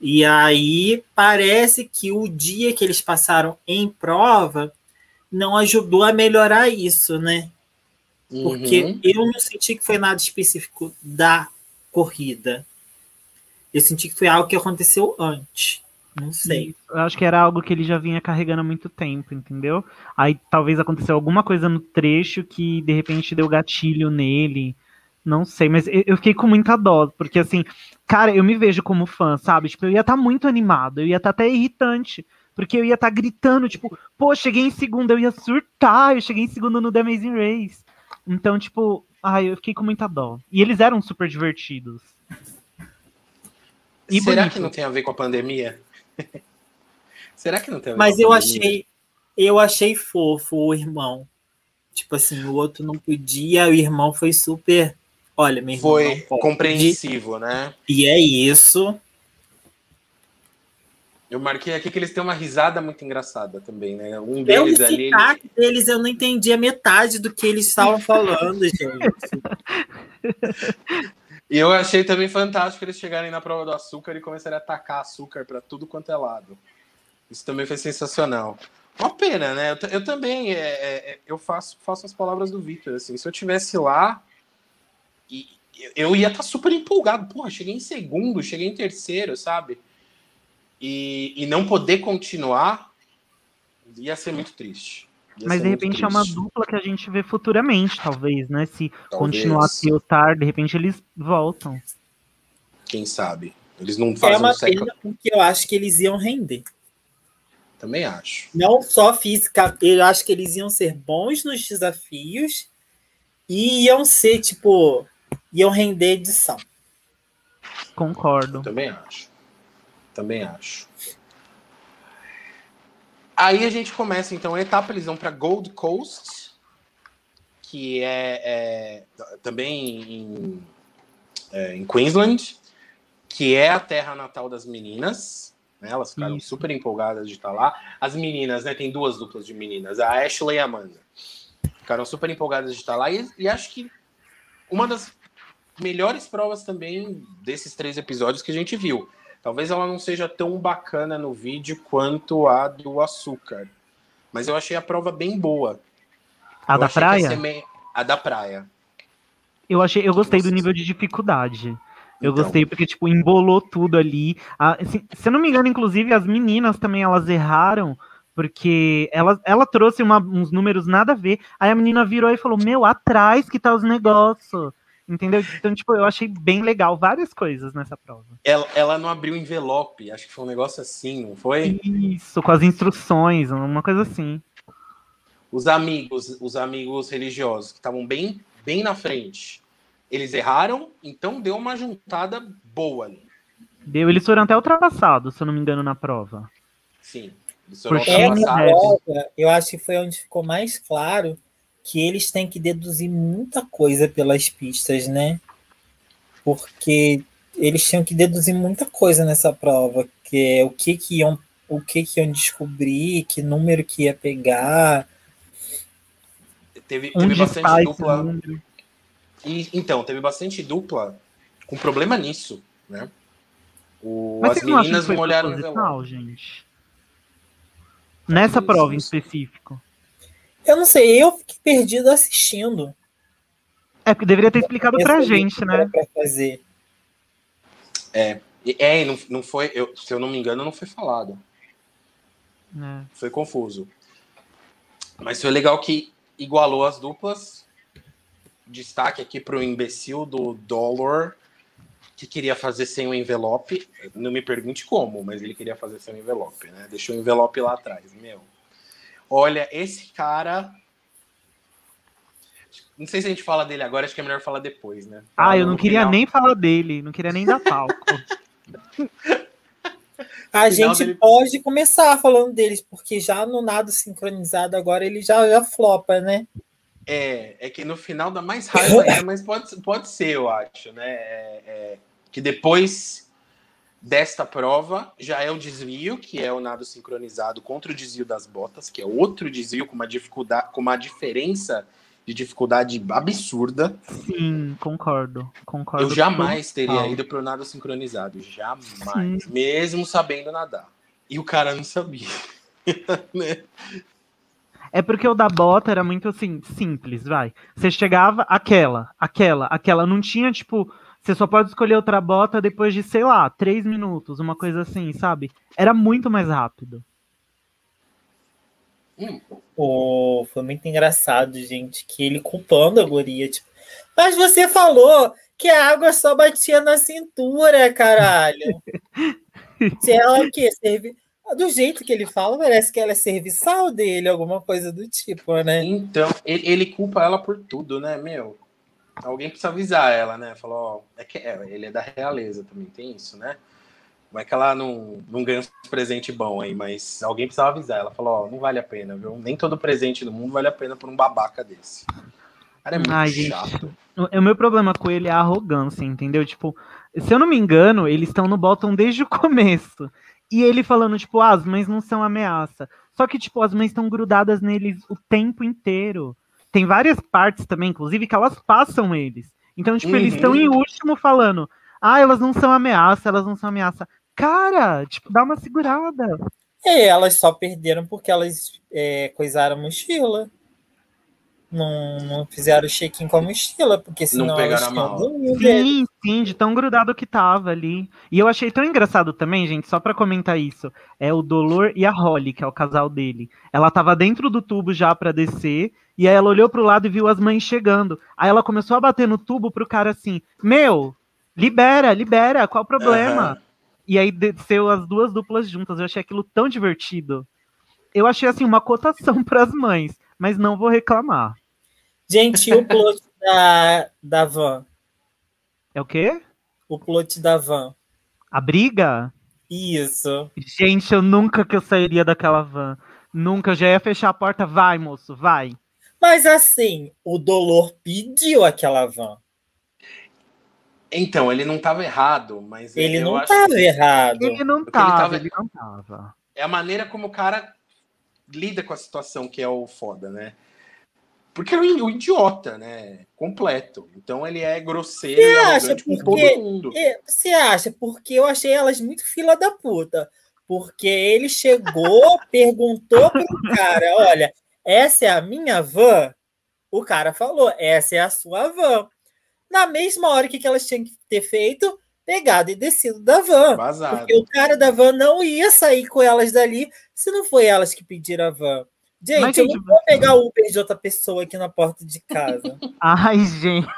E aí parece que o dia que eles passaram em prova não ajudou a melhorar isso, né? Porque Uhum. eu não senti que foi nada específico da corrida. Eu senti que foi algo que aconteceu antes. Não sei. Eu acho que era algo que ele já vinha carregando há muito tempo, entendeu? Aí talvez aconteceu alguma coisa no trecho que de repente deu gatilho nele. Não sei, mas eu fiquei com muita dó, porque assim, cara, eu me vejo como fã, sabe? Tipo, eu ia estar muito animado, eu ia estar até irritante, porque eu ia estar gritando, tipo, pô, cheguei em segundo, eu ia surtar, eu cheguei em segundo no The Amazing Race. Então, tipo, ai, eu fiquei com muita dó. E eles eram super divertidos. E Será bonito. que não tem a ver com a pandemia? Será que não tem a ver Mas com a eu pandemia? achei, eu achei fofo o irmão. Tipo assim, o outro não podia, o irmão foi super. Olha, meu irmão Foi não pode. compreensivo, né? E é isso. Eu marquei aqui que eles têm uma risada muito engraçada também, né? Um Eu deles o ali. ele- deles, eu não entendi a metade do que eles estavam falando, gente. E eu achei também fantástico eles chegarem na prova do açúcar e começarem a atacar açúcar para tudo quanto é lado. Isso também foi sensacional. Uma pena, né? Eu, eu também, é, é, eu faço, faço as palavras do Victor, assim, se eu tivesse lá, e, eu ia estar tá super empolgado. Porra, cheguei em segundo, cheguei em terceiro, sabe? E, e não poder continuar ia ser muito triste. Ia Mas de repente triste. é uma dupla que a gente vê futuramente, talvez, né? Se talvez. continuar a tar, de repente eles voltam. Quem sabe? Eles não fazem É uma pena porque eu acho que eles iam render. Também acho. Não só física, eu acho que eles iam ser bons nos desafios e iam ser, tipo, iam render edição. Concordo. Também acho. Também acho. Aí a gente começa, então, a etapa, eles vão para Gold Coast, que é, é também em, é, em Queensland, que é a terra natal das meninas. Né? Elas ficaram Isso. super empolgadas de estar lá. As meninas, né? Tem duas duplas de meninas, a Ashley e a Amanda. Ficaram super empolgadas de estar lá. E, e acho que uma das melhores provas também desses três episódios que a gente viu. Talvez ela não seja tão bacana no vídeo quanto a do açúcar. Mas eu achei a prova bem boa. A eu da praia? Me... A da praia. Eu achei, eu gostei do nível de dificuldade. Eu então. gostei porque, tipo, embolou tudo ali. Ah, assim, se eu não me engano, inclusive, as meninas também, elas erraram, porque ela, ela trouxe uma, uns números nada a ver. Aí a menina virou e falou, meu, atrás que tá os negócios. Entendeu? Então, tipo, eu achei bem legal várias coisas nessa prova. Ela, ela não abriu envelope, acho que foi um negócio assim, não foi? Isso, com as instruções, uma coisa assim. Os amigos, os amigos religiosos que estavam bem, bem na frente, eles erraram, então deu uma juntada boa ali. Deu, eles foram até ultrapassados, se eu não me engano, na prova. Sim. Eles foram ultrapassados. Prova, eu acho que foi onde ficou mais claro que eles têm que deduzir muita coisa pelas pistas, né? Porque eles tinham que deduzir muita coisa nessa prova, que é o que que iam, o que que iam descobrir, que número que ia pegar. Teve, teve bastante dupla. E, então, teve bastante dupla com problema nisso, né? O, Mas as meninas não, olharam gente. Nessa prova em específico. Eu não sei, eu fiquei perdido assistindo. É, porque deveria ter explicado pra gente, né? Pra fazer. É, é não, não foi, eu, se eu não me engano, não foi falado. É. Foi confuso. Mas foi legal que igualou as duplas. Destaque aqui pro imbecil do Dollar, que queria fazer sem o envelope. Não me pergunte como, mas ele queria fazer sem o envelope, né? Deixou o envelope lá atrás, meu. Olha, esse cara. Não sei se a gente fala dele agora, acho que é melhor falar depois, né? Ah, eu não queria final. nem falar dele, não queria nem dar palco. A gente dele... pode começar falando deles, porque já no nado sincronizado agora ele já, já flopa, né? É, é que no final dá mais raiva ainda, mas pode, pode ser, eu acho, né? É, é, que depois desta prova já é o desvio, que é o nado sincronizado contra o desvio das botas, que é outro desvio com uma dificuldade, com uma diferença de dificuldade absurda. Sim, concordo. concordo Eu jamais teria ido para o nado sincronizado, jamais, Sim. mesmo sabendo nadar. E o cara não sabia. né? É porque o da bota era muito assim, simples, vai. Você chegava, aquela, aquela, aquela. Não tinha, tipo, você só pode escolher outra bota depois de, sei lá, três minutos, uma coisa assim, sabe? Era muito mais rápido. Hum. Oh, foi muito engraçado, gente, que ele culpando a guria, tipo, mas você falou que a água só batia na cintura, caralho. Se ela o quê? Serve... Do jeito que ele fala, parece que ela é serviçal dele, alguma coisa do tipo, né? Então, ele, ele culpa ela por tudo, né, meu? Alguém precisa avisar ela, né? Falou, ó, é que é, ele é da realeza também, tem isso, né? Vai que ela não, não ganha um presente bom aí, mas alguém precisava avisar. Ela falou, ó, não vale a pena, viu? Nem todo presente do mundo vale a pena por um babaca desse. Cara, é muito Ai, chato. Gente, o, o meu problema com ele é a arrogância, entendeu? Tipo, se eu não me engano, eles estão no bottom desde o começo. E ele falando, tipo, ah, as mães não são ameaça. Só que, tipo, as mães estão grudadas neles o tempo inteiro tem várias partes também, inclusive, que elas passam eles. Então, tipo, uhum. eles estão em último falando. Ah, elas não são ameaça, elas não são ameaça. Cara, tipo, dá uma segurada. É, elas só perderam porque elas é, coisaram a mochila. Não, não fizeram check-in com a mochila, porque senão Não pegaram elas dele. Sim, sim, de tão grudado que tava ali. E eu achei tão engraçado também, gente, só pra comentar isso. É o Dolor e a Holly, que é o casal dele. Ela tava dentro do tubo já pra descer, e aí ela olhou pro lado e viu as mães chegando. Aí ela começou a bater no tubo pro cara assim: Meu, libera, libera, qual o problema? Aham. E aí desceu as duas duplas juntas. Eu achei aquilo tão divertido. Eu achei assim uma cotação pras mães, mas não vou reclamar. Gente, e o plot da, da van? É o quê? O plot da van. A briga? Isso. Gente, eu nunca que eu sairia daquela van. Nunca, eu já ia fechar a porta. Vai, moço, vai. Mas assim, o Dolor pediu aquela van. Então, ele não estava errado, mas Ele eu não estava errado. Ele não Porque ele ele não tava. é a maneira como o cara lida com a situação que é o foda, né? Porque é o idiota, né? Completo. Então ele é grosseiro Você e acha? arrogante com Porque- todo mundo. Você acha? Porque eu achei elas muito fila da puta. Porque ele chegou, perguntou pro cara: olha, essa é a minha van? O cara falou: essa é a sua van. Na mesma hora, o que elas tinham que ter feito? Pegado e descido da van. Vazado. Porque o cara da van não ia sair com elas dali se não foi elas que pediram a van. Gente, Mas, eu não vou pegar o Uber de outra pessoa aqui na porta de casa. Ai, gente.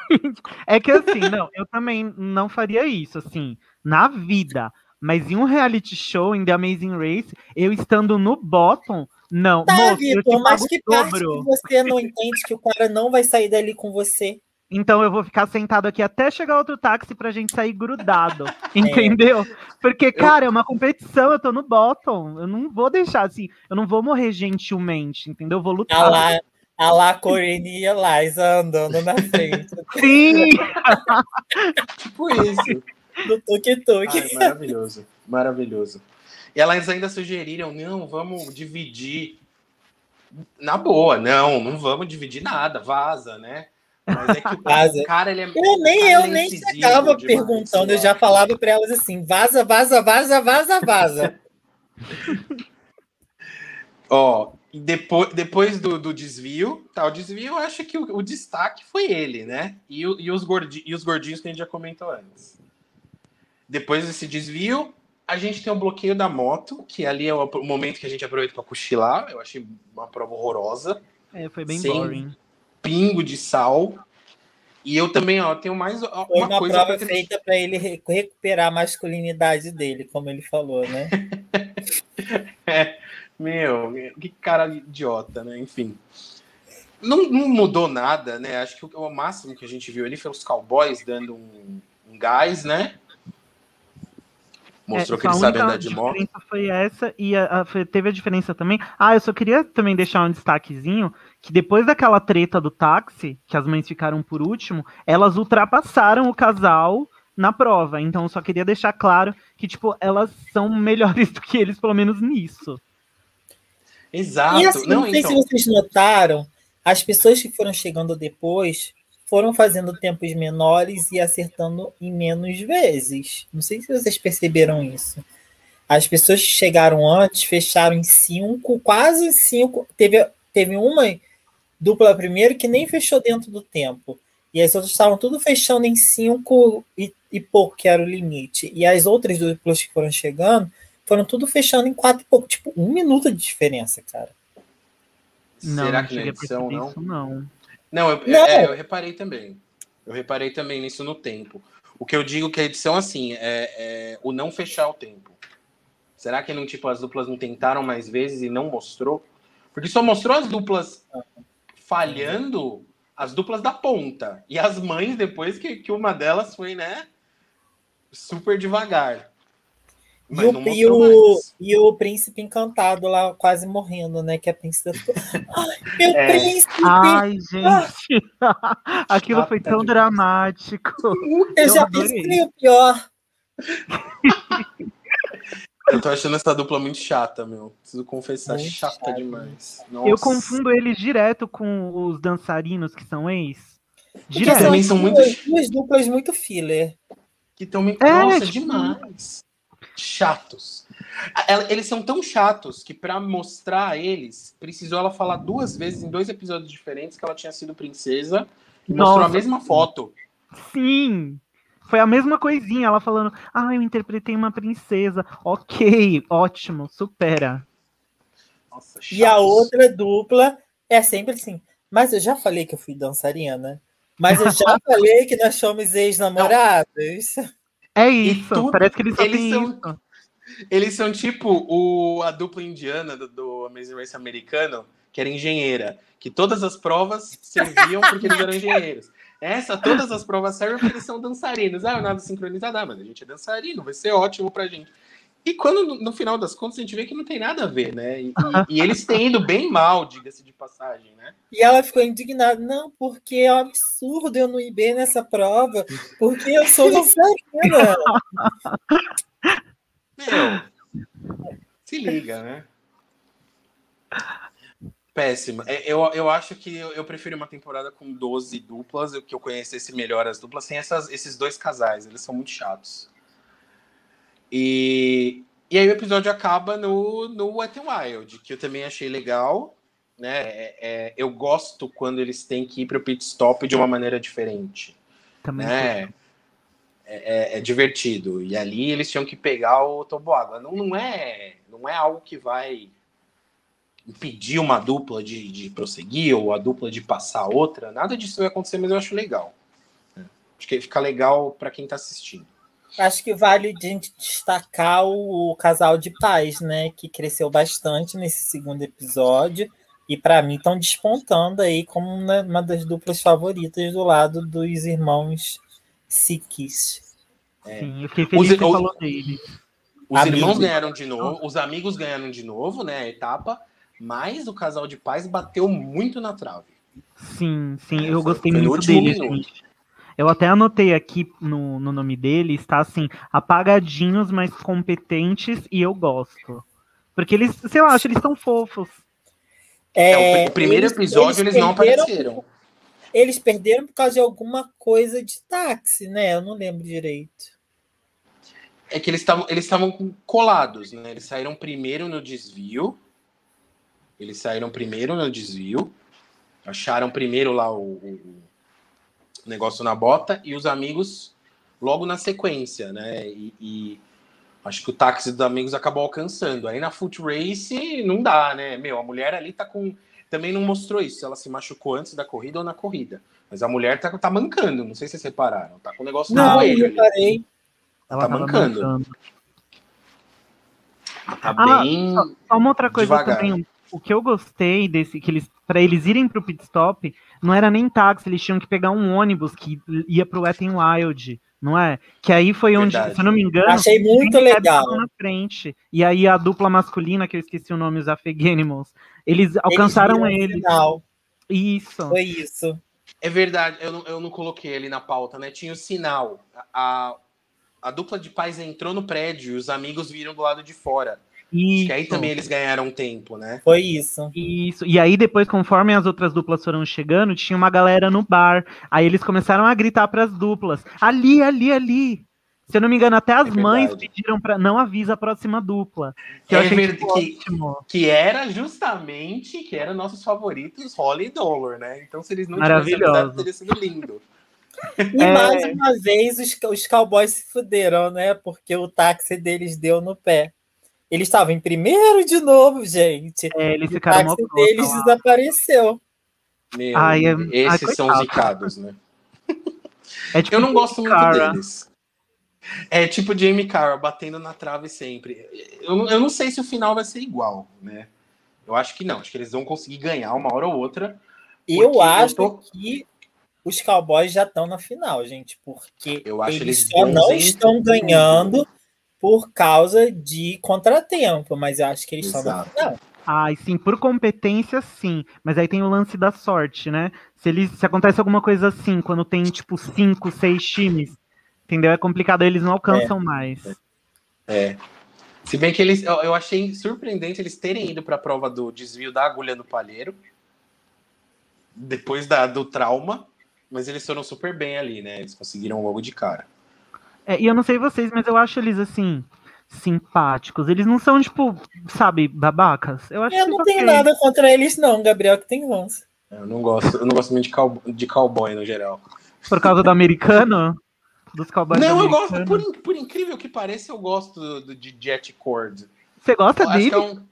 É que assim, não, eu também não faria isso, assim, na vida. Mas em um reality show, em The Amazing Race, eu estando no bottom, não. Tá, moço, eu Vitor, te mas pago que o parte dobro. que você não entende que o cara não vai sair dali com você? Então eu vou ficar sentado aqui até chegar outro táxi pra gente sair grudado. É. Entendeu? Porque, cara, é uma competição, eu tô no bottom. Eu não vou deixar assim, eu não vou morrer gentilmente, entendeu? Eu vou lutar. lá, a lá Corine e Eliza andando na frente Sim! Tipo isso. do tuk-tuk. Maravilhoso. Maravilhoso. E elas ainda sugeriram, não, vamos dividir. Na boa, não, não vamos dividir nada, vaza, né? Mas é que o Vaza. cara, ele é. Eu nem, eu nem chegava demais, perguntando, eu já falava para elas assim: vaza, vaza, vaza, vaza, vaza. Ó, depois, depois do, do desvio, tá, o desvio eu acho que o, o destaque foi ele, né? E, e, os gordi, e os gordinhos que a gente já comentou antes. Depois desse desvio, a gente tem o bloqueio da moto, que ali é o, momento que a gente aproveita para cochilar. Eu achei uma prova horrorosa. É, foi bem Sim. boring. Pingo de sal. E eu também, ó, tenho mais ó, Foi uma, uma coisa prova pra feita para ele re- recuperar a masculinidade dele, como ele falou, né? Meu, que cara idiota, né? Enfim. Não, não mudou nada, né? Acho que o, o máximo que a gente viu ali foi os cowboys dando um, um gás, né? Mostrou É, que a eles sabem andar de moto. diferença foi essa e a- a- foi- teve a diferença também. Ah, eu só queria também deixar um destaquezinho que depois daquela treta do táxi, que as mães ficaram por último, elas ultrapassaram o casal na prova. Então eu só queria deixar claro que tipo elas são melhores do que eles pelo menos nisso. Exato. E assim, não, não sei então. se vocês notaram, as pessoas que foram chegando depois foram fazendo tempos menores e acertando em menos vezes. Não sei se vocês perceberam isso. As pessoas que chegaram antes fecharam em cinco, quase em cinco. Teve, teve uma dupla primeiro que nem fechou dentro do tempo. E as outras estavam tudo fechando em cinco e, e pouco, que era o limite. E as outras duplas que foram chegando foram tudo fechando em quatro e pouco. Tipo, um minuto de diferença, cara. Não, Será não que na cheguei a edição perceber não? isso não. Não, eu, Não. é, eu reparei também. Eu reparei também nisso no tempo. O que eu digo que a edição, assim, é, é o não fechar o tempo. Será que não, tipo, as duplas não tentaram mais vezes e não mostrou? Porque só mostrou as duplas falhando, as duplas da ponta. E as mães, depois que, que uma delas foi, né? Super devagar. E o, e, o, e o príncipe encantado lá quase morrendo, né? Que a princesa. Ai, meu É. príncipe! Ai, gente. Aquilo foi Chata tão dramático. eu eu já adorei. pensei o pior. Eu tô achando essa dupla muito chata, meu. Preciso confessar, Muito chata chata. demais. Eu Nossa. confundo eles direto com os dançarinos que são ex. Porque Direto. também são muito- duas, duas duplas muito filler. Que estão me... É, Nossa, tipo, demais. Chatos. Eles são tão chatos que pra mostrar eles, precisou ela falar duas vezes em dois episódios diferentes que ela tinha sido princesa e mostrou a Nossa. mesma foto. Sim! Foi a mesma coisinha, ela falando, ah, eu interpretei uma princesa. Ok, ótimo, supera. Nossa, E a outra dupla é sempre assim. Mas eu já falei que eu fui dançarina. Mas eu já falei que nós somos ex-namorados. É isso, tudo- parece que eles eles são- isso. Eles são tipo o, a dupla indiana do, do Amazing Race americano, que era engenheira, que todas as provas serviam porque eles eram engenheiros. Essa, todas as provas servem porque eles são dançarinos. Ah, nada sincronizado, ah, mas a gente é dançarino, vai ser ótimo pra gente. E quando, no, final das contas, a gente vê que não tem nada a ver, né? E, e- eles têm ido bem mal, diga-se de passagem, né? E ela ficou indignada. Não, porque é um absurdo eu não ir bem nessa prova. Porque eu sou dançarina. Meu, se liga, né? Péssima. É, Eu, eu acho que eu, eu prefiro uma temporada com 12 duplas, que eu conhecesse melhor as duplas, sem essas, esses dois casais, eles são muito chatos. E, e aí o episódio acaba no, no Wet n Wild, que eu também achei legal. Né? É- é, eu gosto quando eles têm que ir para o pit stop de uma maneira diferente Também né? É, é- é divertido. E ali eles tinham que pegar o toboágua. Não, não, é, não é algo que vai impedir uma dupla de, de prosseguir ou a dupla de passar a outra. Nada disso vai acontecer, mas eu acho legal. É. Acho que fica legal para quem está assistindo. Acho que vale a gente destacar o, casal de pais, né? Que cresceu bastante nesse segundo episódio. E para mim estão despontando aí como uma, das duplas favoritas do lado dos irmãos Sikis. Sim, eu fiquei feliz Os- que os- falou dele. Os Amigos. irmãos ganharam de novo, os amigos ganharam de novo, né? A etapa, mas o casal de pais bateu muito na trave. Sim, sim, É, eu gostei foi muito último dele, minuto. gente. Eu até anotei aqui no, no nome dele, está assim, apagadinhos, mas competentes, e eu gosto. Porque eles, sei lá, acho eles são fofos. É, o, o primeiro eles- episódio eles, não perderam- apareceram. Eles perderam por causa de alguma coisa de táxi, né? Eu não lembro direito. É que eles estavam eles estavam colados, né? Eles saíram primeiro no desvio. Eles saíram primeiro no desvio. Acharam primeiro lá o- o negócio na bota e os amigos logo na sequência, né? E, e acho que o táxi dos amigos acabou alcançando. Aí na foot race não dá, né? Meu, a mulher ali tá com também não mostrou isso, se ela se machucou antes da corrida ou na corrida. Mas a mulher tá, tá mancando, não sei se vocês repararam. Tá com o negócio no Não, eu joelho. Ela Tá mancando. mancando. Tá Ah, bem. Só uma outra coisa Devagar. também. O que eu gostei desse, que eles, para eles irem pro pit stop, não era nem táxi, eles tinham que pegar um ônibus que ia pro Wet n Wild, não é? Que aí foi onde, Verdade. se eu não me engano, Achei muito legal. na frente. E aí a dupla masculina, que eu esqueci o nome, os Afeg Animals, eles alcançaram viram o ele. sinal. Isso. Foi isso. É verdade, eu não, eu não coloquei ali na pauta, né? Tinha o sinal. A, a dupla de pais entrou no prédio e os amigos viram do lado de fora. Acho Isso. que aí também eles ganharam tempo, né? Foi isso. Isso. E aí depois, conforme as outras duplas foram chegando, tinha uma galera no bar. Aí eles começaram a gritar para as duplas: ali, ali, ali. Se eu não me engano, até as É mães pediram para não avisa a próxima dupla. Que eu É achei verdade, que- ótimo. Que era justamente que eram nossos favoritos, Holly e Dollar, né? Então, se eles não tivessem avisado, teria sido lindo. E É. mais uma vez os, os cowboys se fuderam, né? Porque o táxi deles deu no pé. Eles estavam em primeiro de novo, gente. É, eles O ficaram mó táxi deles lá. desapareceu. Meu, Ai, é- esses ai, são os zicados, né? É tipo Eu não gosto muito Cara. deles. É tipo Jamie Carra batendo na trave sempre. Eu, não- eu não sei se o final vai ser igual, né? Eu acho que não. Acho que eles vão conseguir ganhar uma hora ou outra. Eu Porque eu acho tô- que os cowboys já estão na final, gente, porque Eu acho eles eles só não estão ganhando por causa de contratempo, mas eu acho que eles estão na Exato. final. Ai, sim, por competência, sim. Mas aí tem o lance da sorte, né? Se, eles, se acontece alguma coisa assim, quando tem, tipo, cinco, seis times, entendeu? É complicado, eles não alcançam mais. É. Se bem que eles. Eu, eu achei surpreendente eles terem ido para a prova do desvio da agulha no palheiro. Depois da, do trauma. Mas eles foram super bem ali, né? Eles conseguiram logo de cara. É, e eu não sei vocês, mas eu acho eles assim. simpáticos. Eles não são, tipo, sabe, babacas. Eu acho Eu não tenho nada contra eles, não, Gabriel, que tem ranço. Eu não gosto, eu não gosto muito de, cow, de cowboy no geral. Por causa do americano? Dos cowboys não, eu gosto, por, in- por incrível que pareça, eu gosto do, do- de Jet Cord. Você gosta Eu acho dele? que é um.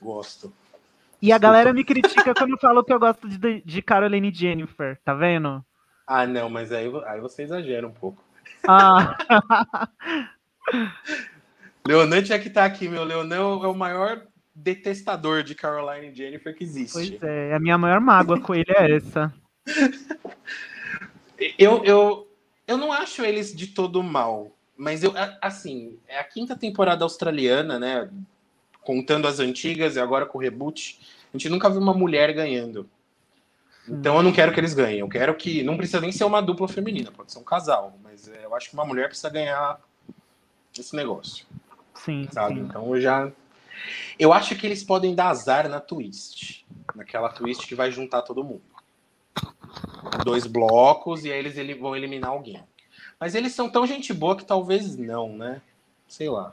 Gosto. E a galera me critica quando eu falo que eu gosto de, de Caroline Jennifer, tá vendo? Ah, não, mas aí, aí você exagera um pouco. Ah, Leonan tinha que estar aqui, meu. Leonan é o maior detestador de Caroline Jennifer que existe. pois é, a minha maior mágoa com ele é essa. Eu, eu, eu não acho eles de todo mal, mas eu, assim, é a quinta temporada australiana, né? Contando as antigas e agora com o reboot, a gente nunca viu uma mulher ganhando. Então eu não quero que eles ganhem. Eu quero que. Não precisa nem ser uma dupla feminina, pode ser um casal. Mas é, eu acho que uma mulher precisa ganhar esse negócio, Sim, sabe? sim. Então eu já. Eu acho que eles podem dar azar na twist. Naquela twist que vai juntar todo mundo. Dois blocos e aí eles ele- vão eliminar alguém. Mas eles são tão gente boa que talvez não, né? Sei lá.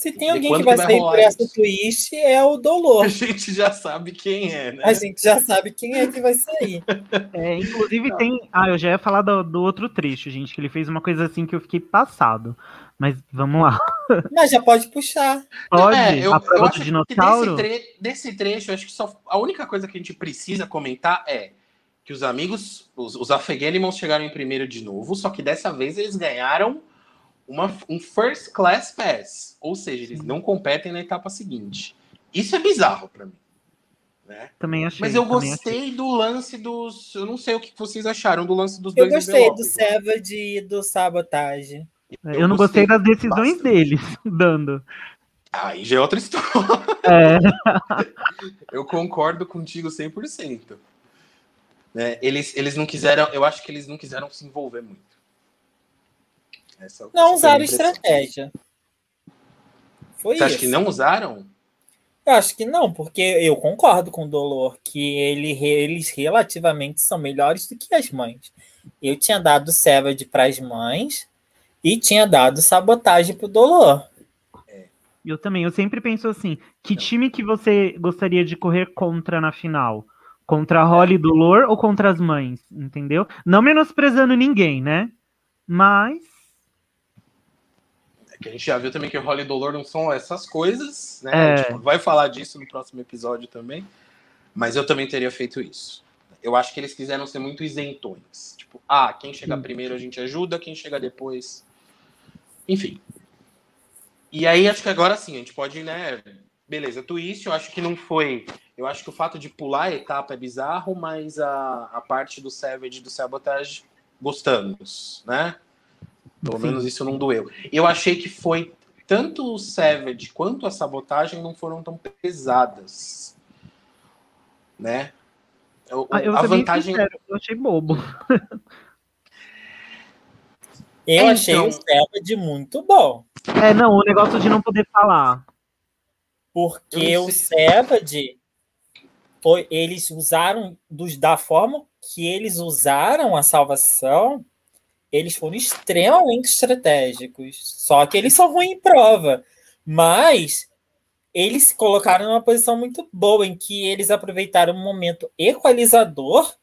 Se tem alguém que vai que vai sair por essa twist, é o A Dolor. gente já sabe quem é, né? A gente já sabe quem é que vai sair. É, inclusive tem. Ah, eu já ia falar do, do outro trecho, gente, que ele fez uma coisa assim que eu fiquei passado. Mas vamos lá. Mas já pode puxar. Pode? É, eu, a eu prova acho do que dinossauro? desse, tre- desse trecho, eu acho que só a única coisa que a gente precisa comentar é que os amigos, os, os Afeganimals chegaram em primeiro de novo, só que dessa vez eles ganharam uma, um First Class Pass, ou seja, eles não competem na etapa seguinte. Isso é bizarro pra mim. Né? Também achei. Mas eu também achei. gostei do lance dos. Eu não sei o que vocês acharam do lance dos Eu dois gostei do. Savage e do Sabotage. Eu, não gostei das decisões bastante. deles, dando. Aí já é outra história. É, Eu concordo contigo 100%. Né? Eles, eles não quiseram, eu acho que eles não quiseram se envolver muito. Essa- essa Não usaram estratégia. Foi Você isso. acha que não usaram? Eu acho que não, porque eu concordo com o Dolor que ele, eles relativamente são melhores do que as mães. Eu tinha dado Savage para as mães e tinha dado sabotagem pro Dolor. eu também. Eu sempre penso assim: que time que você gostaria de correr contra na final? Contra a Holly do Lore ou contra as mães? Entendeu? Não menosprezando ninguém, né? Mas. Que a gente já viu também que o Holly e Dolor não são essas coisas, né? É. A gente vai falar disso no próximo episódio também. Mas eu também teria feito isso. Eu acho que eles quiseram ser muito isentões. Tipo, ah, quem chega primeiro a gente ajuda, quem chega depois. Enfim. E aí, acho que agora sim, a gente pode, né? Beleza, twist, eu acho que não foi. Eu acho que o fato de pular a etapa é bizarro, mas a, a parte do Savage e do Sabotage gostamos, né? Pelo Sim. menos isso não doeu. Eu achei que foi tanto o Savage quanto a sabotagem não foram tão pesadas, né? O- Ah, eu a vantagem sincero, eu achei bobo. Eu É, achei então. o Savage muito bom. É, não, o negócio de não poder falar. Porque Eu o Savage, foi- eles usaram dos, da forma que eles usaram a salvação, eles foram extremamente estratégicos. Só que eles são ruins em prova. Mas eles se colocaram numa posição muito boa em que eles aproveitaram um momento equalizador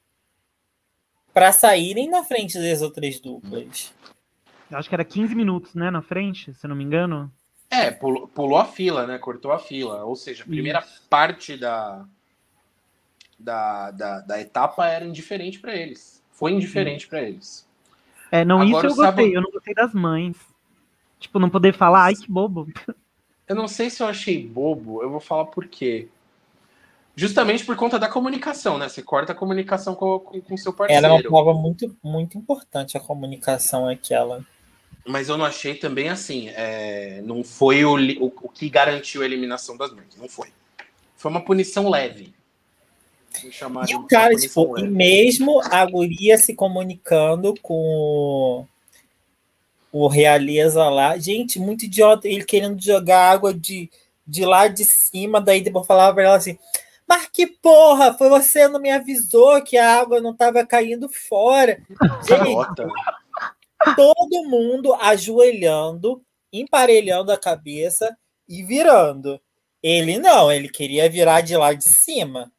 para saírem na frente das outras duplas. Eu acho que era 15 minutos, né, na frente, se eu não me engano. é pulou, pulou a fila, né? Cortou a fila. Ou seja, a primeira parte da, da, da, da etapa era indiferente para eles. Foi indiferente para eles. É, não, Agora isso eu o Sabo- gostei, eu não gostei das mães. Tipo, não poder falar, ai que bobo. Eu não sei se eu achei bobo, eu vou falar por quê. Justamente por conta da comunicação, né? Você corta a comunicação com, com, com seu parceiro. Era uma prova muito, muito importante a comunicação aquela. Mas eu não achei também assim. é, não foi o, o, o que garantiu a eliminação das mães. Não foi. Foi uma punição leve. E o cara, tipo, e mesmo a guria se comunicando com o Realeza lá, gente, muito idiota, ele querendo jogar água de, de lá de cima, daí depois falava pra ela assim, mas que porra, foi você não me avisou que a água não tava caindo fora. Gente, Idiota. todo mundo ajoelhando emparelhando a cabeça e virando. Ele não, ele queria virar de lá de cima.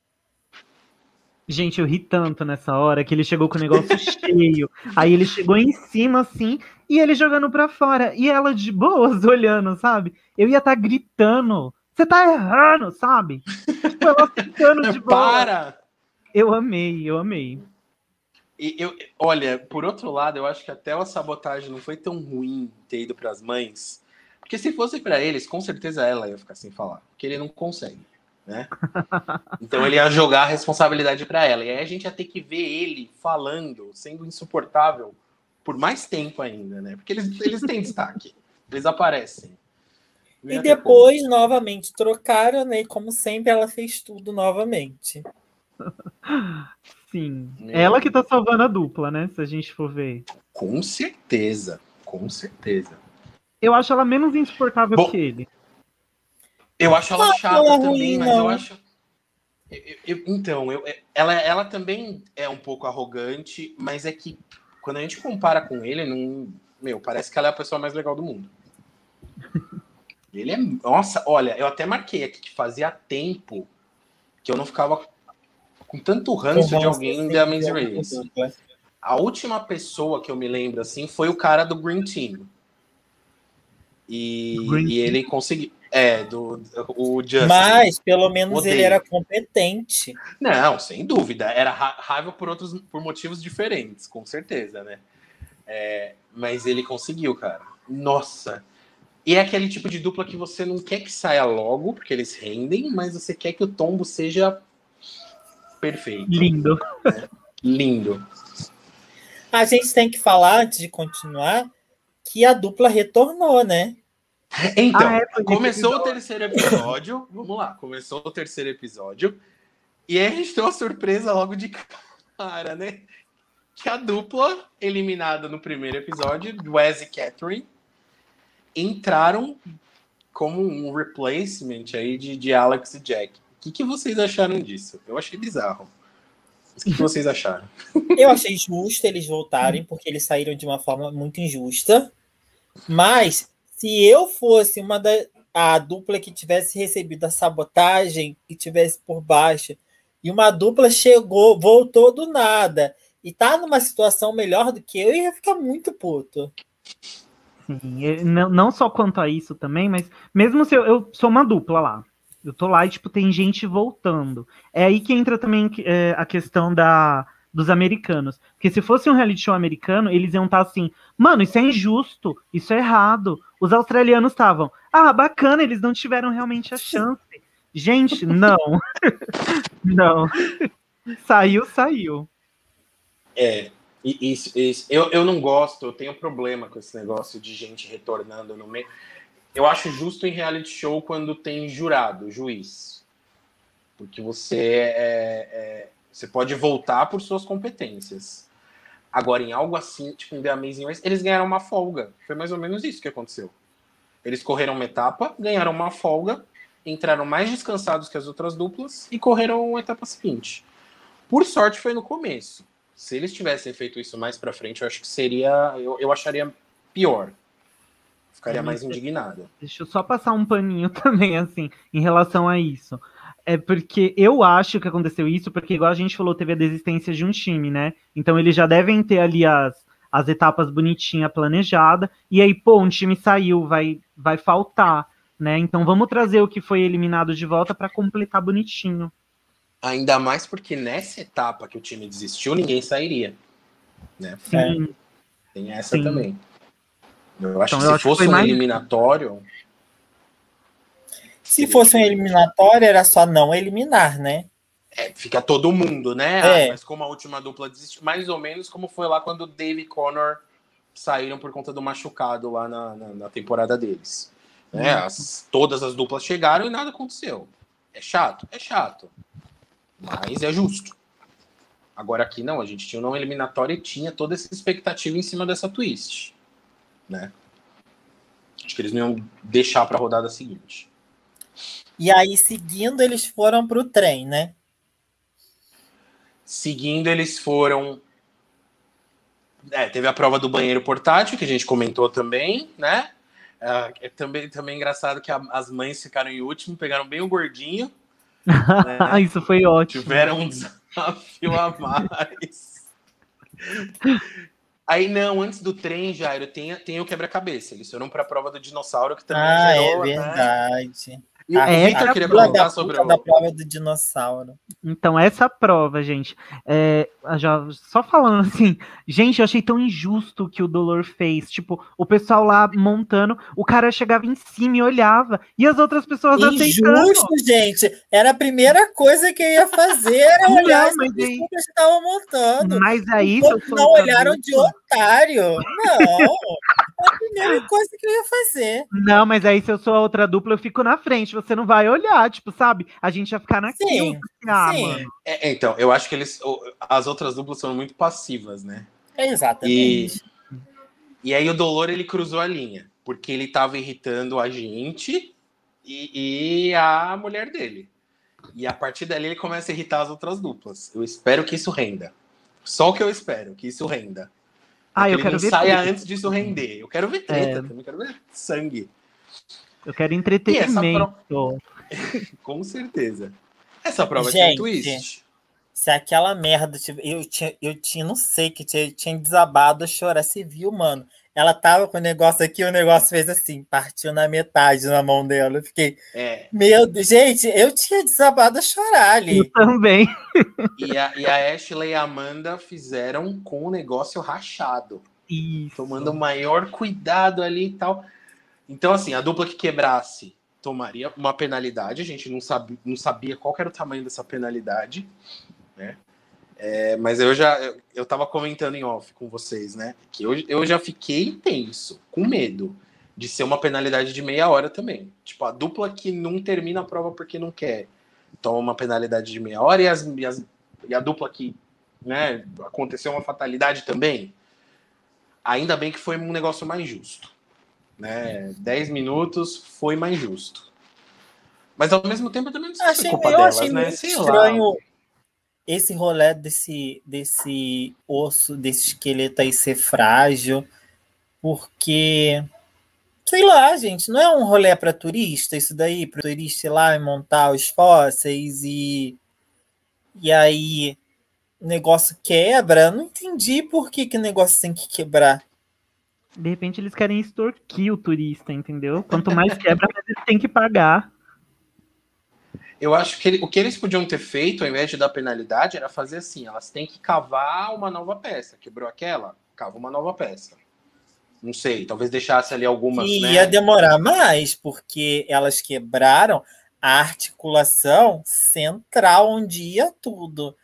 Gente, eu ri tanto nessa hora que ele chegou com o negócio cheio. Aí ele chegou em cima, assim, e ele jogando pra fora. E ela de boas olhando, sabe? Eu ia estar tá gritando. Você tá errando, sabe? Tipo, ela ficando de boa. Para! Eu amei, eu amei. E eu, olha, por outro lado, eu acho que até a sabotagem não foi tão ruim ter ido para as mães. Porque se fosse para eles, com certeza ela ia ficar sem falar. Porque ele não consegue né? Então ele ia jogar a responsabilidade para ela. E aí a gente ia ter que ver ele falando, sendo insuportável por mais tempo ainda, né? Porque eles, eles têm destaque, eles aparecem. E depois, novamente, trocaram, né? E como sempre, ela fez tudo novamente. Sim. É. Ela que tá salvando a dupla, né? Se a gente for ver. Com certeza. Com certeza. Eu acho ela menos insuportável Bom, que ele. Eu acho ela chata também, ruim, mas não. eu acho. Eu, eu, então, eu, ela, ela também é um pouco arrogante, mas é que quando a gente compara com ele, não, meu, parece que ela é a pessoa mais legal do mundo. Ele é. Nossa, olha, eu até marquei aqui que fazia tempo que eu não ficava com tanto ranço de alguém da Men's Race. A última pessoa que eu me lembro assim foi o cara do Green Team. E, e ele conseguiu. É, do o Justin. Mas pelo menos Odeio. ele era competente. Não, sem dúvida. Era raiva por outros por motivos diferentes, com certeza, né? É, mas ele conseguiu, cara. Nossa. E é aquele tipo de dupla que você não quer que saia logo, porque eles rendem, mas você quer que o tombo seja perfeito. Lindo. Né? Lindo. A gente tem que falar, antes de continuar, que a dupla retornou, né? Então, ah, é, começou o terceiro episódio. Vamos lá, começou o terceiro episódio. E aí a gente tem uma surpresa logo de cara, né? Que a dupla eliminada no primeiro episódio, Wes e Catherine, entraram como um replacement aí de, de Alex e Jack. O que, que vocês acharam disso? Eu achei bizarro. O que, que vocês acharam? Eu achei justo eles voltarem, porque eles saíram de uma forma muito injusta. Mas se eu fosse uma da a dupla que tivesse recebido a sabotagem e tivesse por baixo, e uma dupla chegou, voltou do nada e tá numa situação melhor do que eu, ia ficar muito puto. Sim, não, não só quanto a isso também, mas mesmo se eu, eu sou uma dupla lá, eu tô lá e, tipo, tem gente voltando. É aí que entra também é, a questão da, dos americanos. Porque se fosse um reality show americano, eles iam estar tá assim, mano, isso é injusto, isso é errado. Os australianos estavam, ah, bacana, eles não tiveram realmente a chance. Gente, não. não. saiu, saiu. É, isso, isso. Eu, eu não gosto, eu tenho problema com esse negócio de gente retornando no meio. Eu acho justo em reality show quando tem jurado, juiz. Porque você é, é você pode voltar por suas competências. Agora, em algo assim, tipo em The Amazing Race, eles ganharam uma folga. Foi mais ou menos isso que aconteceu. Eles correram uma etapa, ganharam uma folga, entraram mais descansados que as outras duplas e correram a etapa seguinte. Por sorte, foi no começo. Se eles tivessem feito isso mais para frente, eu acho que seria. Eu, eu acharia pior. Ficaria mais indignada. Deixa eu só passar um paninho também, assim, em relação a isso. É porque eu acho que aconteceu isso, porque igual a gente falou, teve a desistência de um time, né? Então eles já devem ter ali as, as etapas bonitinha planejada, e aí, pô, um time saiu, vai, vai faltar, né? Então vamos trazer o que foi eliminado de volta para completar bonitinho. Ainda mais porque nessa etapa que o time desistiu, ninguém sairia. Né? Sim. Tem essa Sim. também. Eu acho então, que se fosse um mais... eliminatório, se fosse um eliminatório, era só não eliminar, né? É, fica todo mundo, né? É. Ah, mas como a última dupla desistiu, mais ou menos como foi lá quando o Dave e Connor saíram por conta do machucado lá na, na, na temporada deles. Né? Uhum. As, todas as duplas chegaram e nada aconteceu. É chato? É chato. Mas é justo. Agora aqui não, a gente tinha um não eliminatório e tinha toda essa expectativa em cima dessa twist. Né? Acho que eles não iam deixar para a rodada seguinte. E aí, seguindo, eles foram para o trem, né? Seguindo, eles foram. É, teve a prova do banheiro portátil, que a gente comentou também, né? É, é também, também engraçado que a, as mães ficaram em último, pegaram bem o gordinho. né? Isso foi ótimo. Tiveram um desafio a mais. Aí não, antes do trem, Jairo, tem, tem o quebra-cabeça. Eles foram para a prova do dinossauro, que também ah, gerou, é verdade. Né? E o É, Victor a queria da, sobre o... da prova do dinossauro. Então, essa prova, gente, é, já, só falando assim, gente, eu achei tão injusto o que o Dolor fez. Tipo, o pessoal lá montando, o cara chegava em cima e olhava, e as outras pessoas aceitando. Injusto, gente. Era a primeira coisa que eu ia fazer, era Não, olhar mas aí- pessoas que estavam montando. Mas aí, não olharam de otário. Não. É a primeira coisa que eu ia fazer. Não, mas aí se eu sou a outra dupla, eu fico na frente, você não vai olhar, tipo, sabe? A gente ia ficar naquilo. Sim, ah, sim. mano. É, então, eu acho que eles, as outras duplas são muito passivas, né? Exatamente. E aí o Dolor ele cruzou a linha, porque ele tava irritando a gente e, e a mulher dele. E a partir dali ele começa a irritar as outras duplas. Eu espero que isso renda. Só o que eu espero, que isso renda. Ah, eu ele quero não ver saia treta. antes disso render. Eu quero ver treta É. também, eu quero ver sangue. Eu quero entretenimento. Com certeza. Essa prova tinha um Gente, twist. Se aquela merda eu tinha, eu tinha, não sei, que tinha, tinha desabado a chorar. Você viu, mano? Ela tava com o negócio aqui, o negócio fez assim, partiu na metade na mão dela. Eu fiquei, É. meu Deus, gente, eu tinha desabado a chorar ali. Eu também. E a, e a Ashley e a Amanda fizeram com o negócio rachado. Isso. tomando o maior cuidado ali e tal. Então, assim, a dupla que quebrasse tomaria uma penalidade. A gente não, sabe, não sabia qual era o tamanho dessa penalidade, né? É, mas eu já eu, eu tava comentando em off com vocês, né? Que eu, eu já fiquei tenso, com medo de ser uma penalidade de meia hora também. Tipo, a dupla que não termina a prova porque não quer toma uma penalidade de meia hora e, as, e, as- e a dupla que né, aconteceu uma fatalidade também. Ainda bem que foi um negócio mais justo. Né? 10 minutos foi mais justo. Mas ao mesmo tempo eu também não Achei, é culpa eu delas, achei né? estranho esse rolê desse, desse osso, desse esqueleto aí ser frágil, porque, sei lá, gente, não é um rolê para turista isso daí, para turista ir lá e montar os fósseis e, e aí o negócio quebra. Não entendi por que, que o negócio tem que quebrar. De repente eles querem extorquir o turista, entendeu? Quanto mais quebra, mais eles têm que pagar. Eu acho que ele- o que eles podiam ter feito, ao invés de dar penalidade, era fazer assim: elas têm que cavar uma nova peça. Quebrou aquela? Cava uma nova peça. Não sei, talvez deixasse ali algumas. E né? ia demorar mais, porque elas quebraram a articulação central onde ia tudo.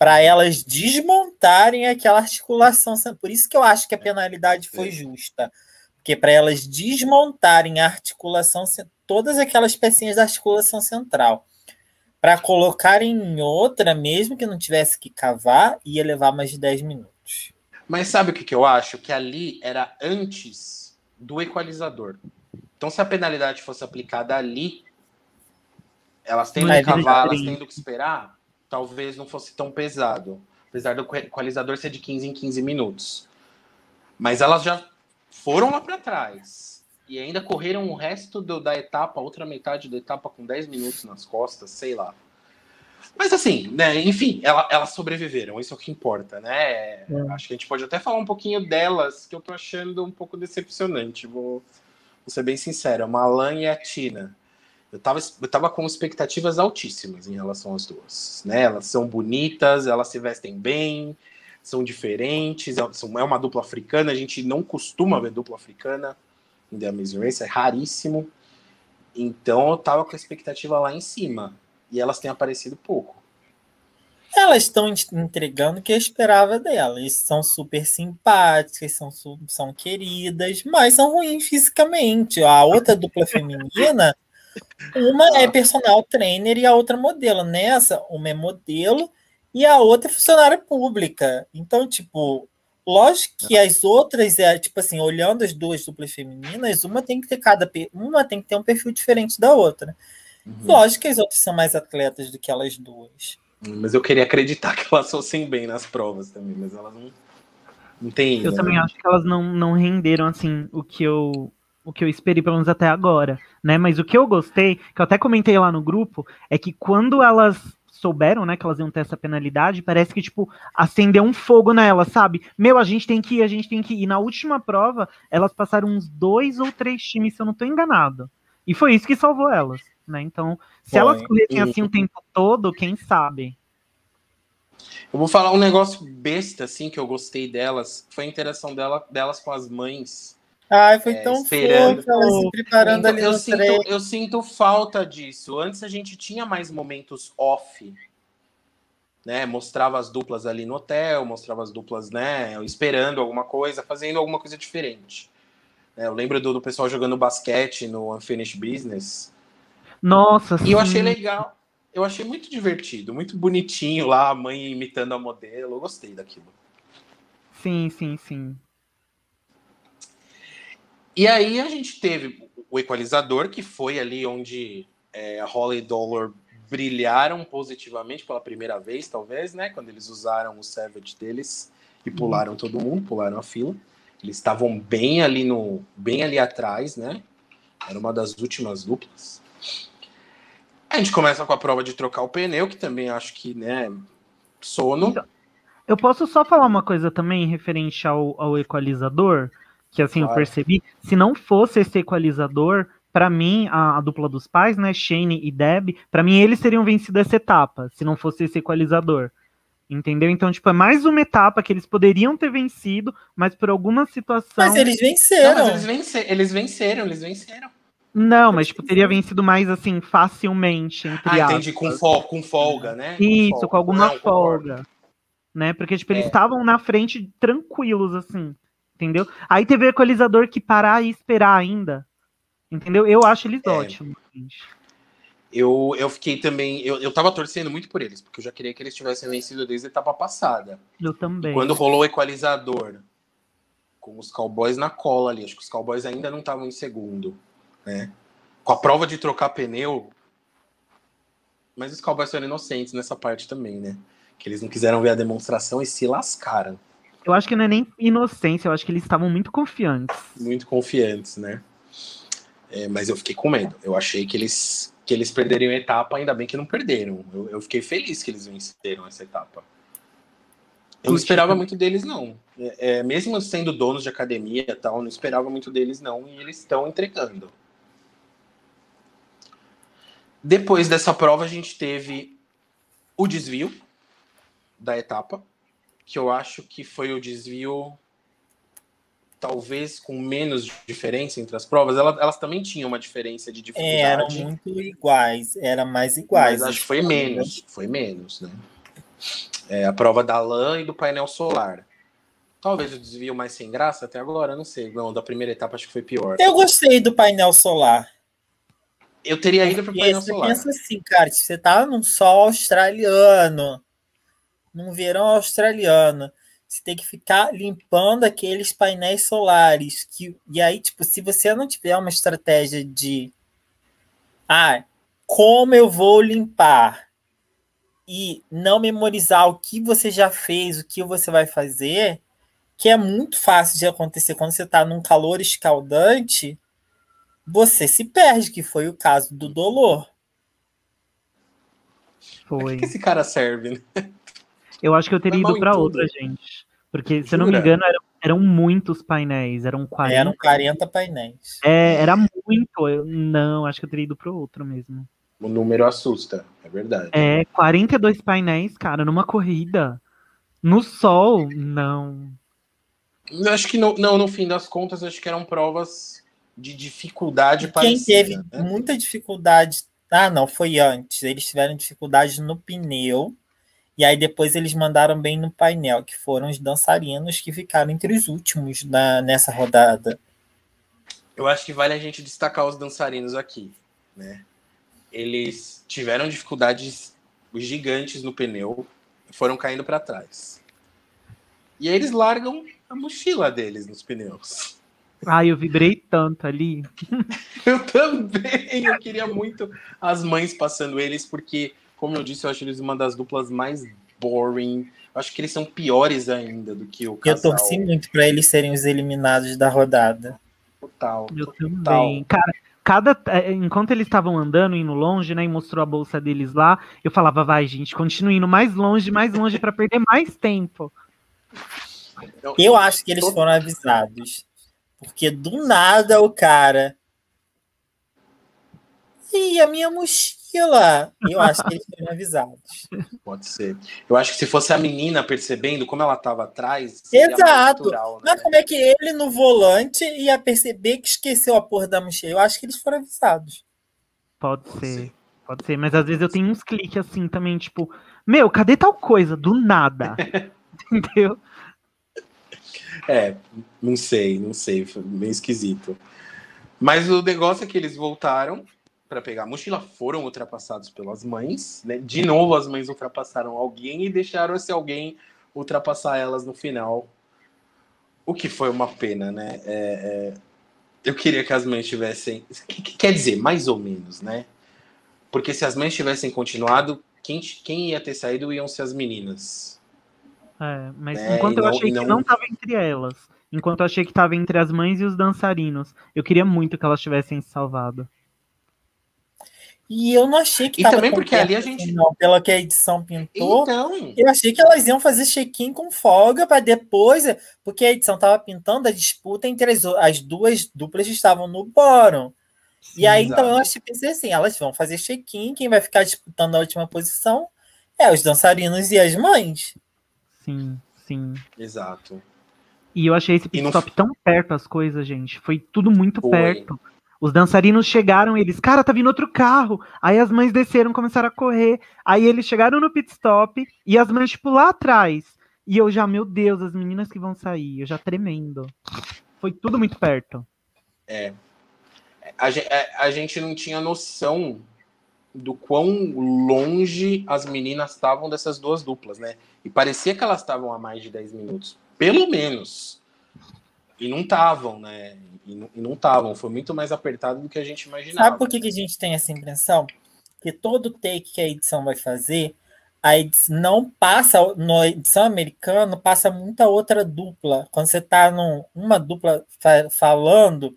Para elas desmontarem aquela articulação. Por isso que eu acho que a penalidade foi justa. Porque para elas desmontarem a articulação, todas aquelas pecinhas da articulação central, para colocarem em outra, mesmo que não tivesse que cavar, ia levar mais de 10 minutos. Mas sabe o que, que eu acho? Que ali era antes do equalizador. Então, se a penalidade fosse aplicada ali, elas tendo que é cavar, elas tendo que esperar, talvez não fosse tão pesado. Apesar do equalizador ser de 15 em 15 minutos. Mas elas já foram lá para trás. E ainda correram o resto do- da etapa, outra metade da etapa com 10 minutos nas costas, sei lá. Mas assim, né, enfim, ela- elas sobreviveram, isso é o que importa, né? Acho que a gente pode até falar um pouquinho delas, que eu tô achando um pouco decepcionante, vou, vou ser bem sincero. A Malan e a Tina. Eu tava, eu tava com expectativas altíssimas em relação às duas. Né? Elas são bonitas, elas se vestem bem, são diferentes, é- são- é uma dupla africana, a gente não costuma ver dupla africana em The Amazing Race, é raríssimo. Então eu tava com a expectativa lá em cima. E elas têm aparecido pouco. Elas estão entregando o que eu esperava delas. São super simpáticas, são, são queridas, mas são ruins fisicamente. A outra dupla feminina, uma é personal trainer e a outra modelo. Nessa, uma é modelo e a outra é funcionária pública. Então, tipo, lógico que as outras, é tipo assim, olhando as duas duplas femininas, uma tem que ter cada uma tem que ter um perfil diferente da outra. Lógico que as outras são mais atletas do que elas duas. Mas eu queria acreditar que elas fossem bem nas provas também, mas elas não, não têm Eu ido, também né? acho que elas não, não renderam assim o que eu o que eu esperei, pelo menos até agora, né? Mas o que eu gostei, que eu até comentei lá no grupo, é que quando elas souberam, né, que elas iam ter essa penalidade, parece que, tipo, acendeu um fogo nela, sabe? Meu, a gente tem que ir, a gente tem que ir. E na última prova, elas passaram uns dois ou três times, se eu não tô enganado. E foi isso que salvou elas, né? Então, se foi. elas corressem assim o tempo todo, quem sabe? Eu vou falar um negócio besta, assim, que eu gostei delas. Foi a interação dela, delas com as mães. Ai, foi é, tão esperando. fofo, elas se preparando então, ali eu sinto, eu sinto falta disso. Antes a gente tinha mais momentos off, né? Mostrava as duplas ali no hotel, mostrava as duplas, né? Esperando alguma coisa, fazendo alguma coisa diferente. É, eu lembro do, do, pessoal jogando basquete no Unfinished Business. Nossa, E sim. eu achei legal. Eu achei muito divertido, muito bonitinho lá, a mãe imitando a modelo. Eu gostei daquilo. Sim, sim, sim. E aí a gente teve o equalizador, que foi ali onde é, Holly Dollar brilharam positivamente pela primeira vez, talvez, né? Quando eles usaram o Savage deles e pularam todo mundo, pularam a fila. Eles estavam bem ali no, bem ali atrás, né? Era uma das últimas duplas. A gente começa com a prova de trocar o pneu, que também acho que, né, sono. Então, eu posso só falar uma coisa também referente ao, ao equalizador? Que assim claro. eu percebi, se não fosse esse equalizador, para mim, a, a, dupla dos pais, né, Shane e Deb, para mim eles teriam vencido essa etapa, se não fosse esse equalizador. Entendeu? Então, tipo, é mais uma etapa que eles poderiam ter vencido, mas por alguma situação. Mas eles venceram. Não, mas eles, venceram, eles venceram, eles venceram. Não, mas tipo, teria vencido mais assim, facilmente. Entre ah, entendi, com, fol com folga, né? Isso, com, com alguma não, folga. Né? Porque, tipo, eles é. estavam na frente tranquilos, assim entendeu? Aí teve o equalizador que parar e esperar ainda, entendeu? Eu acho eles é. ótimos. Eu, eu fiquei também. Eu, eu tava torcendo muito por eles, porque eu já queria que eles tivessem vencido desde a etapa passada. Eu também. E quando rolou o equalizador, com os Cowboys na cola ali, acho que os Cowboys ainda não estavam em segundo, né? Com a prova de trocar pneu. Mas os Cowboys foram inocentes nessa parte também, né? Que eles não quiseram ver a demonstração e se lascaram. Eu acho que não é nem inocência, eu acho que eles estavam muito confiantes. Muito confiantes, né? É, mas eu fiquei com medo. Eu achei que eles, que eles perderiam a etapa, ainda bem que não perderam. Eu, eu fiquei feliz que eles venceram essa etapa. Eu não esperava muito deles, não. É, é, mesmo sendo donos de academia e tal, não esperava muito deles, não. E eles estão entregando. Depois dessa prova, a gente teve o desvio da etapa que eu acho que foi o desvio talvez com menos diferença entre as provas, elas, elas também tinham uma diferença de dificuldade. Eram muito iguais, era mais iguais. Mas acho que foi menos, foi menos, né? É, a prova da lã e do painel solar. Talvez o desvio mais sem graça até agora, não sei. Não, da primeira etapa acho que foi pior. Eu gostei do painel solar. Eu teria ido para o painel solar. Pensa assim, cara, você tá num sol australiano, num verão australiano. Você tem que ficar limpando aqueles painéis solares. Que, e aí, tipo, se você não tiver uma estratégia de ah, como eu vou limpar e não memorizar o que você já fez, o que você vai fazer, que é muito fácil de acontecer quando você está num calor escaldante, você se perde, que foi o caso do Dolor. Foi. que esse cara serve, né? Eu acho que eu teria ido para outra, gente. Porque, se eu não me engano, eram, eram muitos painéis. Eram 40. Eram 40 painéis. É, era muito. Eu, não, acho que eu teria ido para outro mesmo. O número assusta, é verdade. É, 42 painéis, cara, numa corrida. No sol, não. Acho que no, não, no fim das contas, acho que eram provas de dificuldade Quem parecida. Quem teve né? muita dificuldade. Ah, não, foi antes. Eles tiveram dificuldade no pneu e aí depois eles mandaram bem no painel, que foram os dançarinos que ficaram entre os últimos na, nessa rodada. Eu acho que vale a gente destacar os dançarinos aqui, né? Eles tiveram dificuldades gigantes no pneu, foram caindo para trás. E aí eles largam a mochila deles nos pneus. Ai, eu vibrei tanto ali. eu também. Eu queria muito as mães passando eles, porque como eu disse, eu acho eles uma das duplas mais boring. Eu acho que eles são piores ainda do que o casal. Eu torci muito para eles serem os eliminados da rodada. Total. Eu total. também. Cara, cada. é, Enquanto eles estavam andando, indo longe, né? E mostrou a bolsa deles lá, eu falava, vai, gente, continue indo mais longe, mais longe pra perder mais tempo. Eu acho que eles foram avisados. Porque do nada o cara. E a minha mochila? Eu acho que eles foram avisados. Pode ser. Eu acho que se fosse a menina percebendo como ela estava atrás. Exato. natural, né? Mas como é que ele no volante ia perceber que esqueceu a porra da mochila? Eu acho que eles foram avisados. Pode Pode ser. ser. Pode ser, mas às vezes eu tenho uns cliques assim também, tipo, meu, cadê tal coisa? Do nada. Entendeu? É, não sei, não sei, foi meio esquisito. Mas o negócio é que eles voltaram para pegar a mochila, foram ultrapassados pelas mães, né? De novo as mães ultrapassaram alguém e deixaram esse alguém ultrapassar elas no final. O que foi uma pena, né? É, é, eu queria que as mães tivessem. que- que Quer dizer, mais ou menos, né? Porque se as mães tivessem continuado, quem, quem ia ter saído iam ser as meninas. É, mas É, enquanto eu não- achei e que não- não tava entre elas, enquanto eu achei que tava entre as mães e os dançarinos, eu queria muito que elas tivessem se salvado. E eu não achei que E tava também porque ali a gente- Não, pela que a edição pintou. Então, Eu achei que elas iam fazer check-in com folga para depois, porque a edição tava pintando a disputa entre as, as duas duplas que estavam no bórum. E aí, exato. então, eu achei, pensei assim, elas vão fazer check-in, quem vai ficar disputando a última posição é os dançarinos e as mães. Sim, sim. exato. E eu achei esse E pit não- stop tão perto as coisas, gente. Foi tudo muito Foi. perto. Os dançarinos chegaram, eles, cara, tá vindo outro carro. Aí as mães desceram, começaram a correr. Aí eles chegaram no pit stop e as mães, tipo, lá atrás. E eu já, meu Deus, as meninas que vão sair, eu já tremendo. Foi tudo muito perto. A, ge- é, a gente não tinha noção do quão longe as meninas estavam dessas duas duplas, né? E parecia que elas estavam a mais de 10 minutos. Pelo menos. E não estavam, né? E não- estavam. Foi muito mais apertado do que a gente imaginava. Sabe por que, que a gente tem essa impressão? Que todo take que a edição vai fazer, a edição não passa, na edição americana, passa muita outra dupla. Quando você tá numa dupla fa- falando,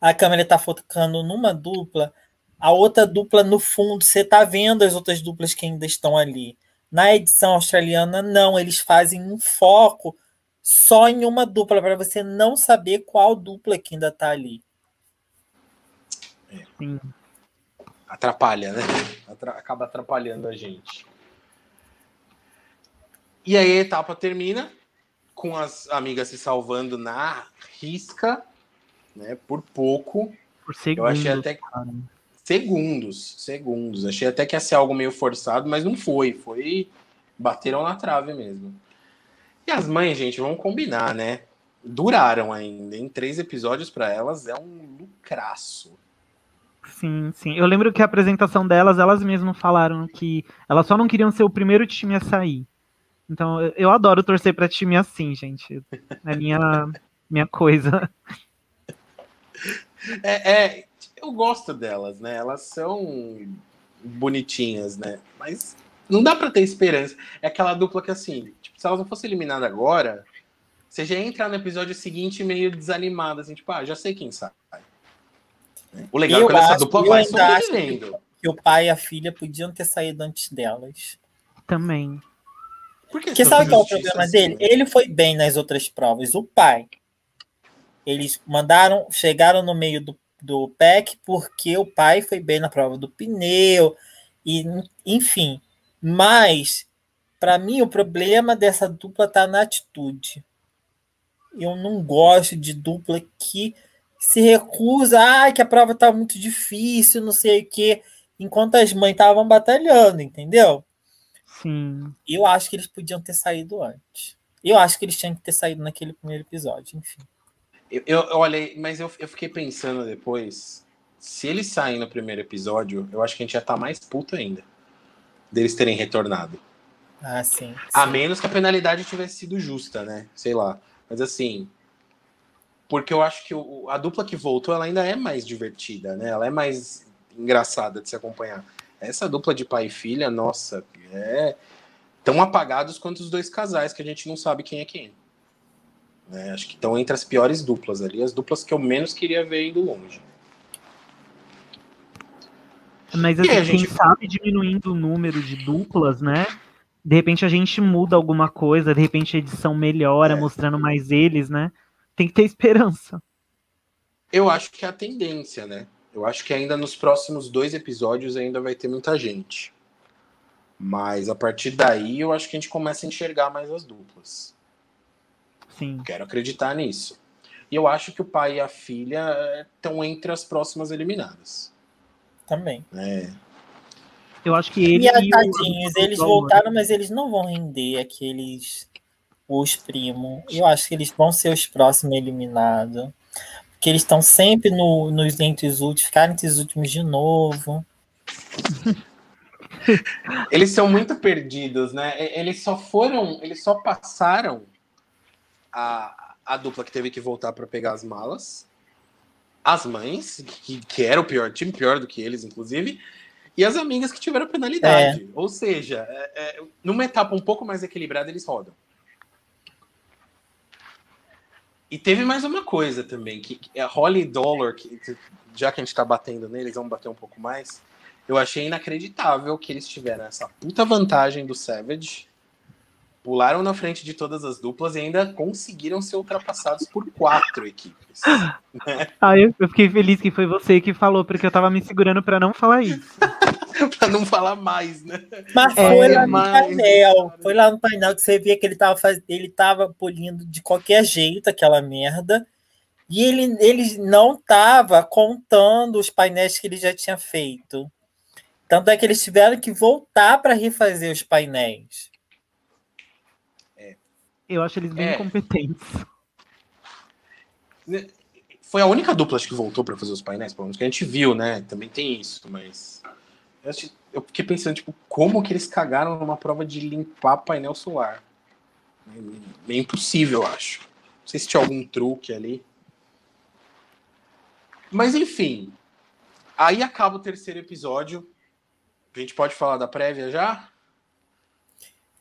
a câmera tá focando numa dupla, a outra dupla no fundo, você tá vendo as outras duplas que ainda estão ali. Na edição australiana, não, eles fazem um foco só em uma dupla, para você não saber qual dupla que ainda tá ali. Sim. atrapalha, né? Atra- acaba atrapalhando a gente. E aí a etapa termina com as amigas se salvando na risca, né? Por pouco. Por segundos, achei até- cara. Segundos, segundos. Achei até que ia ser algo meio forçado, mas não foi. Foi. Bateram na trave mesmo. E as mães, gente, vamos combinar, né? Duraram ainda. Em três episódios para elas é um lucraço. Sim, sim. Eu lembro que a apresentação delas, elas mesmas falaram que elas só não queriam ser o primeiro time a sair. Então, eu- adoro torcer pra time assim, gente. É minha, minha coisa. É, é, eu gosto delas, né? Elas são bonitinhas, né? Mas não dá pra ter esperança. É aquela dupla que, assim, tipo, se elas não fossem eliminadas agora, você já ia entrar no episódio seguinte meio desanimada, assim, tipo, ah, já sei quem sai. O legal Eu é quando essa dupla eu vai sobrevivendo. que o pai e a filha podiam ter saído antes delas. Também. Por que Porque sabe qual é o problema assim? dele? Ele foi bem nas outras provas. O pai. Eles mandaram, chegaram no meio do, do PEC porque o pai foi bem na prova do pneu. E, enfim. Mas, para mim, o problema dessa dupla tá na atitude. Eu não gosto de dupla que se recusa, ah, que a prova tá muito difícil, não sei o quê, enquanto as mães estavam batalhando, entendeu? Sim. Eu acho que eles podiam ter saído antes. Eu acho que eles tinham que ter saído naquele primeiro episódio, enfim. Eu, eu, olhei, mas eu, eu fiquei pensando depois, se eles saírem no primeiro episódio, eu acho que a gente já tá mais puto ainda. Deles terem retornado. Ah, sim. A sim. menos que a penalidade tivesse sido justa, né? Sei lá. Mas assim. Porque eu acho que o- a dupla que voltou, ela ainda é mais divertida, né? Ela é mais engraçada de se acompanhar. Essa dupla de pai e filha, nossa, é tão apagados quanto os dois casais, que a gente não sabe quem é quem. Né? Acho que estão entre as piores duplas ali, as duplas que eu menos queria ver indo longe. Mas assim, quem gente... sabe diminuindo o número de duplas, né? De repente a gente muda alguma coisa, de repente a edição melhora, é. mostrando mais eles, né? Tem que ter esperança. Eu acho que é a tendência, né? Eu acho que ainda nos próximos dois episódios ainda vai ter muita gente. Mas a partir daí eu acho que a gente começa a enxergar mais as duplas. Sim. Quero acreditar nisso. E eu acho que o pai e a filha estão eh, entre as próximas eliminadas. Também. É. Eu acho que ele. E, e tadinhos, eles voltaram, mas eles não vão render aqueles. Os primos. Eu acho que eles vão ser os próximos eliminados. Porque eles estão sempre no, nos entre os últimos, ficaram entre os últimos de novo. eles são muito perdidos, né? Eles só foram, eles só passaram a, a dupla que teve que voltar para pegar as malas, as mães, que, que era o pior time, pior do que eles, inclusive, e as amigas que tiveram penalidade. É. Ou seja, é, é, numa etapa um pouco mais equilibrada, eles rodam. E teve mais uma coisa também, que a Holly Dollar, que, já que a gente está batendo neles, vamos bater um pouco mais. Eu achei inacreditável que eles tiveram essa puta vantagem do Savage, pularam na frente de todas as duplas e ainda conseguiram ser ultrapassados por quatro equipes. Né? Ah, eu, eu, fiquei feliz que foi você que falou, porque eu tava me segurando para não falar isso. para não falar mais, né? Mas é, foi lá no painel, foi lá no painel que você via que ele tava, faz... ele tava polindo de qualquer jeito aquela merda. E ele, ele não tava contando os painéis que ele já tinha feito. Tanto é que eles tiveram que voltar para refazer os painéis. Eu acho eles bem é. competentes. Né, foi a única dupla que voltou para fazer os painéis, pelo menos que a gente viu, né? Também tem isso, mas eu fiquei pensando, tipo, como que eles cagaram numa prova de limpar painel solar? É impossível, eu acho. Não sei se tinha algum truque ali. Mas enfim. Aí acaba o terceiro episódio. A gente pode falar da prévia já?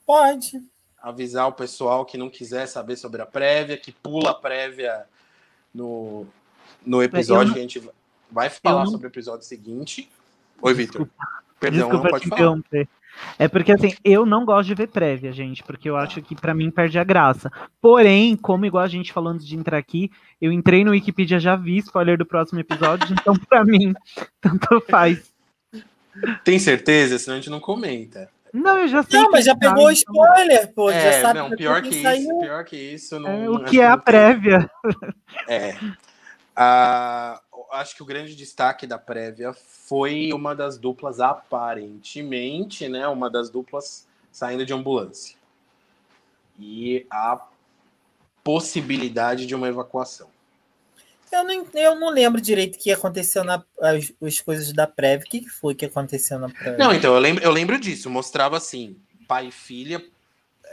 Pode. Avisar o pessoal que não quiser saber sobre a prévia, que pula a prévia no, no episódio não... que a gente vai falar não... sobre o episódio seguinte. Oi, Vitor. Perdão, Desculpa não pode falar. É porque assim, eu não gosto de ver prévia, gente, porque eu acho que para mim perde a graça. Porém, como igual a gente falando de entrar aqui, eu entrei no Wikipedia já vi spoiler do próximo episódio, então para mim tanto faz. Tem certeza? Senão a gente não comenta. Não, eu já sei. Não, mas já tá, pegou então... spoiler, pô. É, já sabe não, pior que, isso, saiu. pior que isso. Não, é, o que é a prévia? É. Ah, acho que o grande destaque da prévia foi uma das duplas, aparentemente, né? Uma das duplas saindo de ambulância. E a possibilidade de uma evacuação. Eu não, eu não lembro direito o que aconteceu na as, as coisas da prévia. O que foi que aconteceu na prévia? Não, então, eu lembro, eu lembro disso. Mostrava assim, pai e filha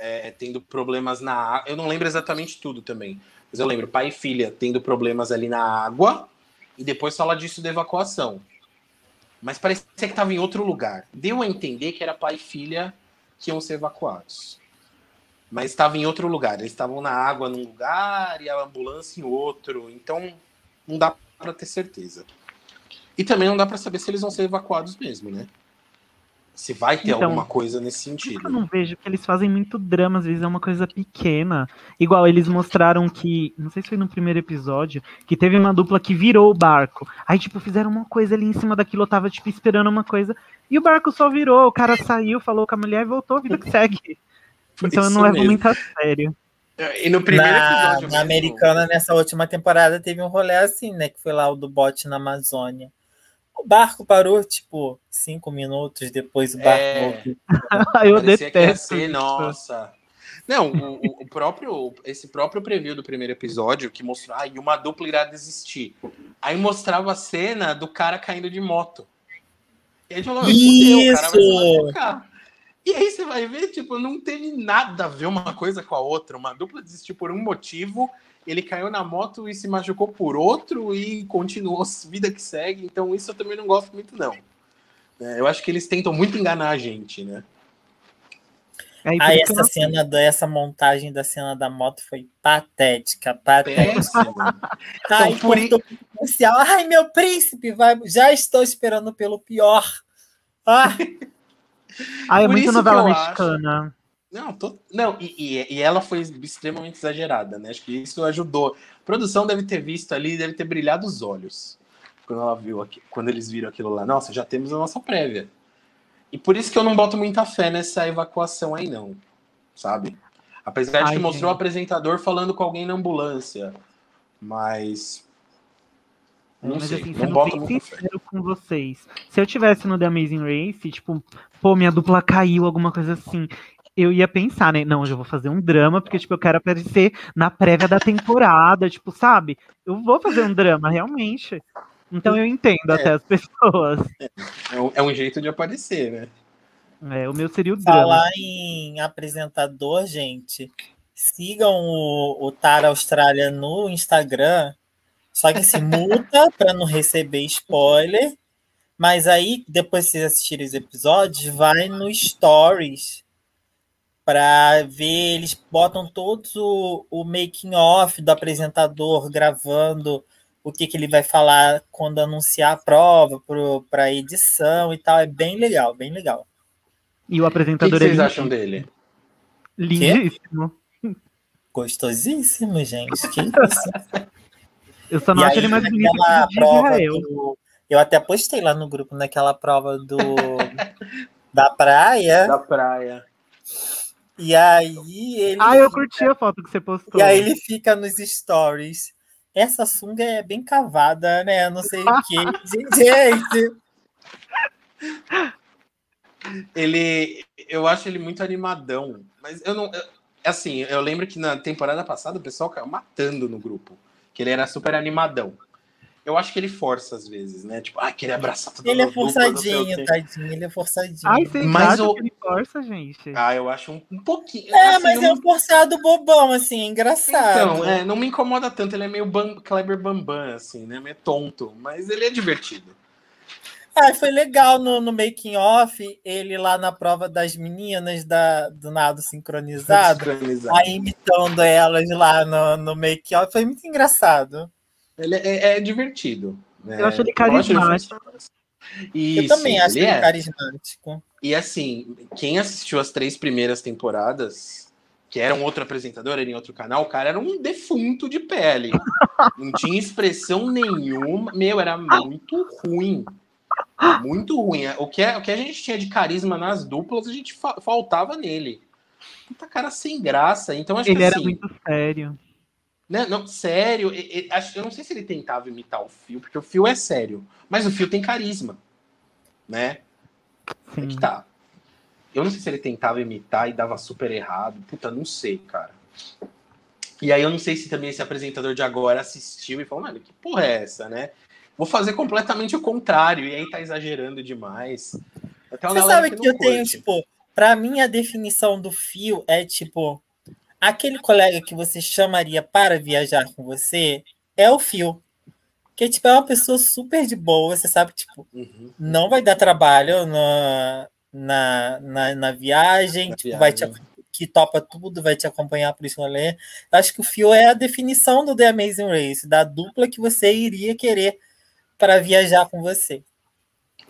é, tendo problemas na Eu não lembro exatamente tudo também. Mas eu lembro, pai e filha tendo problemas ali na água e depois fala disso da evacuação. Mas parecia que estava em outro lugar. Deu a entender que era pai e filha que iam ser evacuados. Mas estava em outro lugar. Eles estavam na água num lugar e a ambulância em outro. Então não dá para ter certeza. E também não dá para saber se eles vão ser evacuados mesmo, né? Se vai ter então, alguma coisa nesse sentido. Eu não vejo que eles fazem muito drama, às vezes é uma coisa pequena. Igual eles mostraram que, não sei se foi no primeiro episódio, que teve uma dupla que virou o barco. Aí, tipo, fizeram uma coisa ali em cima daquilo, eu tava, tipo, esperando uma coisa. E o barco só virou, o cara saiu, falou com a mulher e voltou, a vida que segue. então eu não levo muito a sério. E no primeiro na, episódio. Na mesmo. americana, nessa última temporada, teve um rolê assim, né? Que foi lá o do bote na Amazônia. O barco parou, tipo, cinco minutos depois o barco é... voltou. Eu detesto. Ser, nossa. Não, o, o, próprio, esse próprio preview do primeiro episódio que mostrou, ah, uma dupla irá desistir. Aí mostrava a cena do cara caindo de moto. E aí falou, Isso! o cara vai E aí você vai ver, tipo, não teve nada a ver uma coisa com a outra. Uma dupla desistiu por um motivo ele caiu na moto e se machucou por outro e continuou vida que segue. Então isso eu também não gosto muito não. É, eu acho que eles tentam muito enganar a gente, né? Aí, eu essa não- cena, da- essa montagem da cena da moto foi patética, patética. Ai, Então, por. Ai, meu príncipe, vai... já estou esperando pelo pior. Ah, Ah, é por muito novela eu acho- mexicana. Não, tô- não e, e- ela foi extremamente exagerada, né? Acho que isso ajudou. A produção deve ter visto ali, deve ter brilhado os olhos quando ela viu aqui, quando eles viram aquilo lá. Nossa, já temos a nossa prévia. E por isso que eu não boto muita fé nessa evacuação aí, não. Sabe? Apesar de Ai, que mostrou o gente. apresentador falando com alguém na ambulância. Mas. Não Mas sei, assim, não sendo boto bem sincero com vocês. Se eu tivesse no The Amazing Race, tipo, pô, minha dupla caiu, alguma coisa assim, eu ia pensar, né? Não, eu já vou fazer um drama, porque, tipo, eu quero aparecer na prévia da temporada, tipo, sabe? Eu vou fazer um drama, realmente. Então eu entendo É. até as pessoas. É um, é um jeito de aparecer, né? É, o meu seria o drama. falar em apresentador, gente. Sigam o, o Tara Austrália no Instagram. Só que se multa para não receber spoiler. Mas aí, depois que vocês assistirem os episódios, vai no Stories para ver. Eles botam todos o, o making off do apresentador gravando o que, que ele vai falar quando anunciar a prova para a edição e tal. É bem legal, bem legal. E o O que, que apresentador vocês é acham dele? lindíssimo. Gostosíssimo, gente. Que isso? Eu só não E acho aí, ele mais bonito naquela que o de prova Israel. do- Eu até postei lá no grupo, naquela prova do da praia. Da praia. E aí ele. Ah, eu fica- curti a foto que você postou. E aí ele fica nos stories. Essa sunga é bem cavada, né? Não sei o quê. Gente, Ele. Eu acho ele muito animadão. Mas eu não. eu- assim, eu lembro que na temporada passada o pessoal caiu matando no grupo. Que ele era super animadão. Eu acho que ele força às vezes, né? Tipo, ah, querer abraçar todo ele é forçadinho, tadinho. Ele é forçadinho. Ai, vocês Mas o- que ele força, gente? Ah, eu acho um, um pouquinho. é, assim, mas não é um forçado bobão, assim, engraçado. Então, é, não me incomoda tanto, ele é meio Bam, Kleber Bambam, assim, né? Meio tonto, mas ele é divertido. Ah, foi legal no, no making off, ele lá na prova das meninas da, do nado sincronizado, Sincronizado. aí imitando elas lá no, no make off, foi muito engraçado. Ele é, é divertido. né? Eu acho ele Eu acho ele carismático. Isso, Eu também acho ele ele é. carismático. E assim, quem assistiu as três primeiras temporadas, que era um outro apresentador, era em outro canal, o cara era um defunto de pele. Não tinha expressão nenhuma. Meu, era muito ruim. Muito ruim. O que, o que a gente tinha de carisma nas duplas, a gente fa- faltava nele. Puta cara sem graça. Então, acho Ele que era assim, muito sério. né, não, sério, e- e- acho, eu não sei se ele tentava imitar o Fio, porque o Fio é sério, mas o Fio tem carisma, né? É Sim. que tá. Eu não sei se ele tentava imitar e dava super errado. Puta, não sei, cara. E aí eu não sei se também esse apresentador de agora assistiu e falou, mano, que porra é essa, né? Vou fazer completamente o contrário, e aí tá exagerando demais. Até Você sabe que, não eu tenho, curte. tipo, pra mim a definição do fio é tipo, aquele colega que você chamaria para viajar com você é o fio. Que tipo, é uma pessoa super de boa, você sabe que, tipo, Uhum. não vai dar trabalho na, na, na, na viagem, Na tipo, vai te, viagem. que topa tudo, vai te acompanhar por isso rolê. Eu Acho que o fio é a definição do The Amazing Race, da dupla que você iria querer para viajar com você.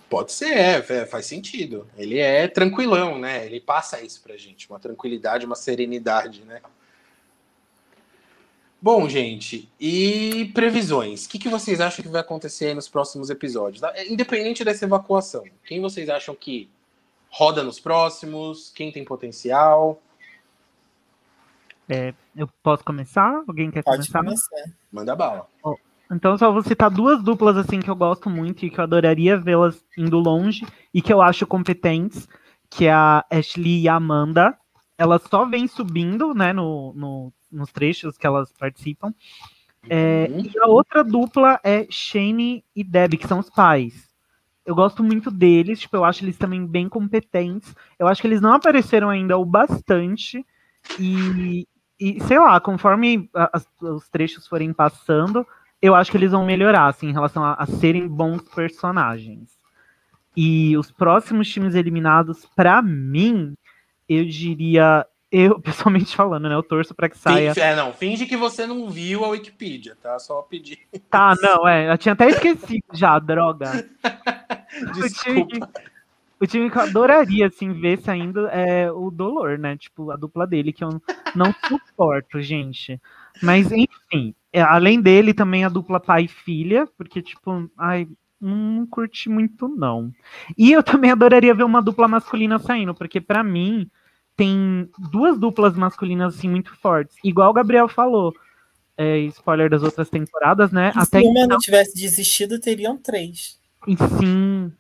Pode ser, é, é, faz sentido. Ele é tranquilão, né? Ele passa isso pra gente, uma tranquilidade, uma serenidade, né? Bom, gente, e previsões? O que, que vocês acham que vai acontecer aí nos próximos episódios? Independente dessa evacuação, quem vocês acham que roda nos próximos? Quem tem potencial? Eu posso começar? Alguém quer Pode começar? começar. Manda bala. Então só vou citar duas duplas assim que eu gosto muito e que eu adoraria vê-las indo longe e que eu acho competentes, que é a Ashley e a Amanda. Elas só vêm subindo, né, no, no- nos trechos que elas participam. É, Uhum. E a outra dupla é Shane e Debbie, que são os pais. Eu gosto muito deles, tipo, eu acho eles também bem competentes. Eu acho que eles não apareceram ainda o bastante. E, e sei lá, conforme as- os trechos forem passando, eu acho que eles vão melhorar, assim, em relação a, a serem bons personagens. E os próximos times eliminados, pra mim, eu diria. Eu, pessoalmente falando, né? Eu torço pra que saia. Finge, é, não, finge que você não viu a Wikipedia, tá? Só pedir. Tá, não, é. Eu tinha até esquecido já, droga. Desculpa. O time que eu adoraria, assim, ver saindo é o Dolor, né? Tipo, a dupla dele, que eu não suporto, gente. Mas, enfim, é, além dele, também a dupla pai e filha, porque, tipo, ai, não curti muito, não. E eu também adoraria ver uma dupla masculina saindo, porque para mim tem duas duplas masculinas, assim, muito fortes. Igual o Gabriel falou, é, spoiler das outras temporadas, né? E Até se uma então, não tivesse desistido, teriam três. e sim,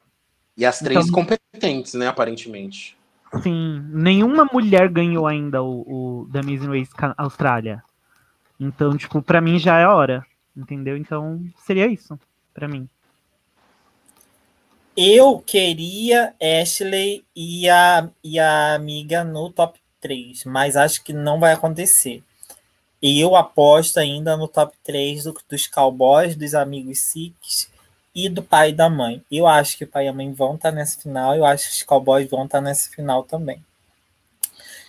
E as três Então- competentes, né, aparentemente. Sim, nenhuma mulher ganhou ainda o, o The Amazing Race Austrália. Então, tipo, pra mim já é hora, entendeu? Então, seria isso, pra mim. Eu queria Ashley e a, e a amiga no top 3, mas acho que não vai acontecer. E eu aposto ainda no top 3 do- dos cowboys, dos amigos Sikhs e do pai e da mãe. Eu acho que o pai e a mãe vão estar nessa final, eu acho que os cowboys vão estar nessa final também.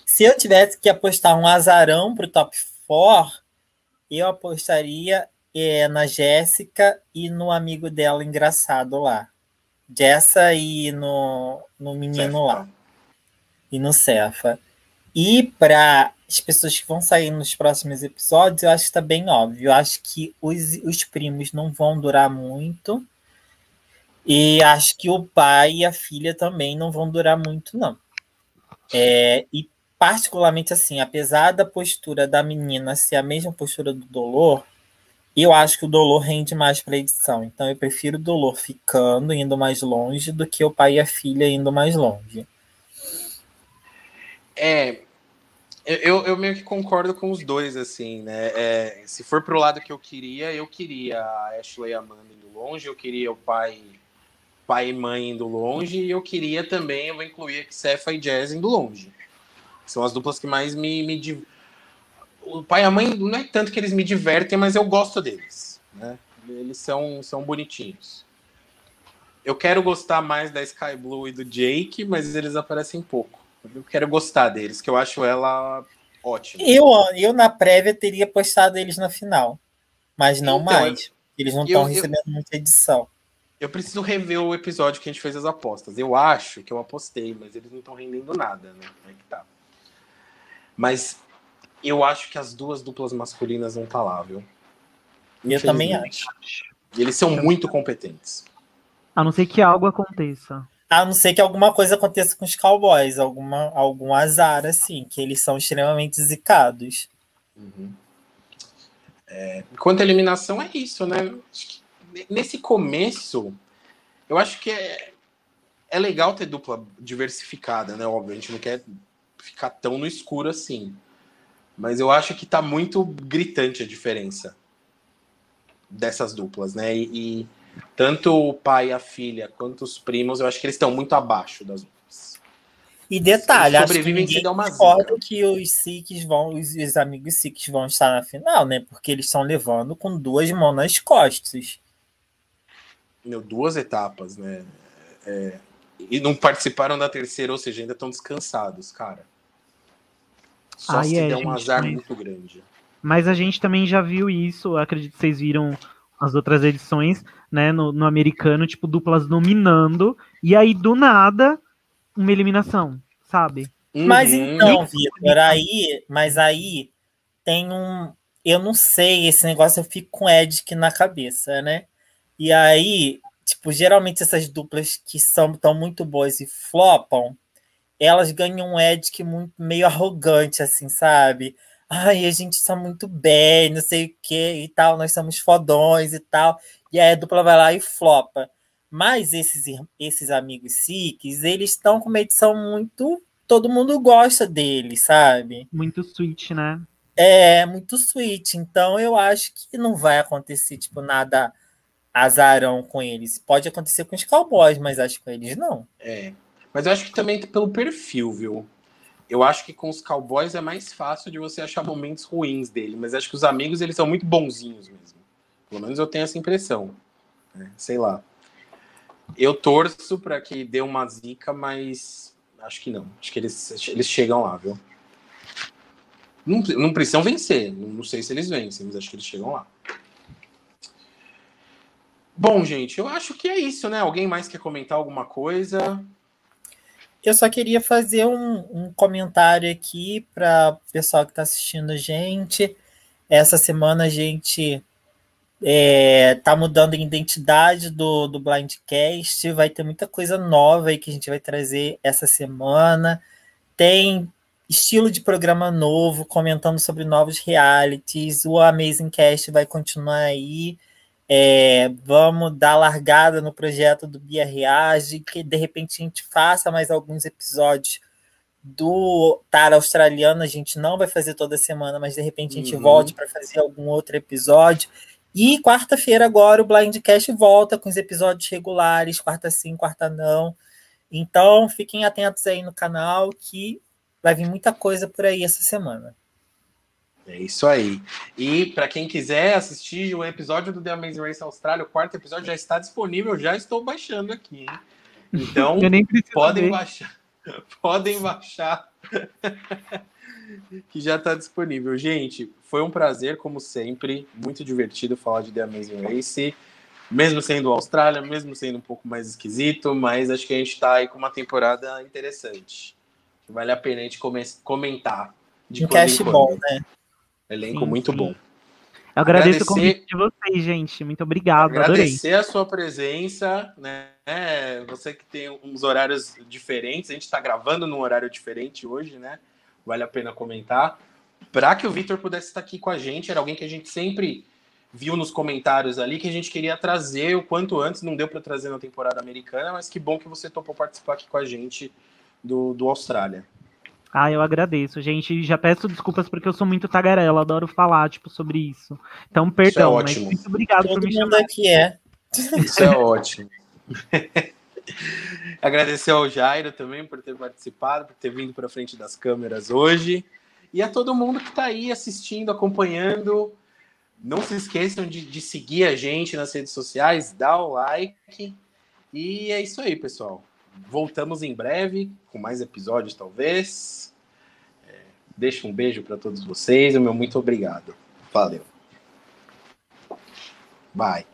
Se eu tivesse que apostar um azarão pro top 4, eu apostaria é, na Jéssica e no amigo dela engraçado lá. Jessa e no, no menino lá. E no Cefa. E para as pessoas que vão sair nos próximos episódios, eu acho que está bem óbvio. Eu acho que os, os primos não vão durar muito. E acho que o pai e a filha também não vão durar muito, não. É, e particularmente assim, apesar da postura da menina ser a mesma postura do Dolor, eu acho que o Dolor rende mais para edição. Então eu prefiro o Dolor ficando, indo mais longe, do que o pai e a filha indo mais longe. É, eu, eu meio que concordo com os dois, assim, né? É, se for pro lado que eu queria, eu queria a Ashley e a Amanda indo longe, eu queria o pai, pai e mãe indo longe, e eu queria também, eu vou incluir aqui Cefa e Jazz indo longe. São as duplas que mais me, me O pai e a mãe, não é tanto que eles me divertem, mas eu gosto deles, né? Eles são, são bonitinhos. Eu quero gostar mais da Sky Blue e do Jake, mas eles aparecem pouco. Eu quero gostar deles, que eu acho ela ótima. Eu, eu na prévia teria postado eles na final, mas não Então, mais. Eles não eu- estão eu- recebendo muita edição. Eu preciso rever o episódio que a gente fez as apostas. Eu acho que eu apostei, mas eles não estão rendendo nada, né? Como é que tá? Mas eu acho que as duas duplas masculinas não tá lá, viu? Eu também Infelizmente. E eles são muito competentes. A não ser que algo aconteça. A não ser que alguma coisa aconteça com os cowboys, alguma, algum azar, assim, que eles são extremamente zicados. Uhum. É, quanto à eliminação, é isso, né? Acho que Nesse começo, eu acho que é, é legal ter dupla diversificada, né? Óbvio, a gente não quer ficar tão no escuro assim. Mas eu acho que tá muito gritante a diferença dessas duplas, né? E, e tanto o pai e a filha quanto os primos, eu acho que eles estão muito abaixo das outras. E detalhe, Eles acho que sobrevivem ninguém concorda que os Sikhs vão, os, os amigos Sikhs vão estar na final, né? Porque eles estão levando com duas mãos nas costas. Meu, duas etapas, né? É, e não participaram da terceira, ou seja, ainda estão descansados, cara. Só Ai, se é, der um azar mas- muito grande. Mas a gente também já viu isso, acredito que vocês viram as outras edições, né, no, no americano, tipo, duplas dominando, e aí, do nada, uma eliminação, sabe? Mas Uhum. então, Vitor, aí, mas aí tem um. Eu não sei, esse negócio eu fico com Edic na cabeça, né? E aí, tipo, geralmente essas duplas que são tão muito boas e flopam, elas ganham um Edic muito meio arrogante, assim, sabe? Ai, a gente está muito bem, não sei o que e tal, nós somos fodões e tal. E aí a dupla vai lá e flopa. Mas esses, esses amigos Sikhs, eles estão com uma edição muito todo mundo gosta dele, sabe? Muito sweet, né? É muito sweet. Então eu acho que não vai acontecer, tipo, nada azarão com eles. Pode acontecer com os cowboys, mas acho que com eles não. É. Mas eu acho que também pelo perfil, viu? Eu acho que com os cowboys é mais fácil de você achar momentos ruins dele, mas acho que os amigos eles são muito bonzinhos mesmo. Pelo menos eu tenho essa impressão. né? Sei lá. Eu torço para que dê uma zica, mas Acho que não. Acho que eles, eles chegam lá, viu? Não, não precisam vencer. Não sei se eles vencem, mas acho que eles chegam lá. Bom, gente, eu acho que é isso, né? Alguém mais quer comentar alguma coisa? Eu só queria fazer um, um comentário aqui para o pessoal que está assistindo a gente. Essa semana a gente é, tá mudando a identidade do, do Blindcast, vai ter muita coisa nova aí que a gente vai trazer essa semana. Tem estilo de programa novo, comentando sobre novos realities. O Amazing Cast vai continuar aí. É, vamos dar largada no projeto do Bia Reage, que de repente a gente faça mais alguns episódios do Tara Australiano. A gente não vai fazer toda semana, mas de repente a gente uhum. volte para fazer algum outro episódio. E quarta-feira agora o Blindcast volta com os episódios regulares, quarta sim, quarta não. Então fiquem atentos aí no canal que vai vir muita coisa por aí essa semana. É isso aí. E para quem quiser assistir o episódio do The Amazing Race Austrália, o quarto episódio já está disponível, já estou baixando aqui. Hein? Então, podem ver. baixar. Podem baixar. que já está disponível. Gente, foi um prazer, como sempre. Muito divertido falar de The Amazing Race. Mesmo sendo Austrália, mesmo sendo um pouco mais esquisito, mas acho que a gente está aí com uma temporada interessante. Vale a pena a gente comentar. De um cast bom, né? Elenco sim, muito sim. bom. Eu agradeço agradecer, o convite de vocês, gente. Muito obrigado. Agradecer adorei. a sua presença, né? Você que tem uns horários diferentes. A gente está gravando num horário diferente hoje, né? vale a pena comentar. Para que o Vitor pudesse estar aqui com a gente, era alguém que a gente sempre viu nos comentários ali que a gente queria trazer o quanto antes, não deu para trazer na temporada americana, mas que bom que você topou participar aqui com a gente do, do Austrália. Ah, eu agradeço, gente. Já peço desculpas porque eu sou muito tagarela, adoro falar, tipo, sobre isso. Então, perdão, isso é ótimo. muito obrigado Todo por me chamar. aqui é. Isso é ótimo. Agradecer ao Jairo também por ter participado, por ter vindo para frente das câmeras hoje. E a todo mundo que está aí assistindo, acompanhando. Não se esqueçam de, de, seguir a gente nas redes sociais, dá o like. E é isso aí, pessoal. Voltamos em breve com mais episódios, talvez. É, deixo um beijo para todos vocês. O meu muito obrigado. Valeu. Bye.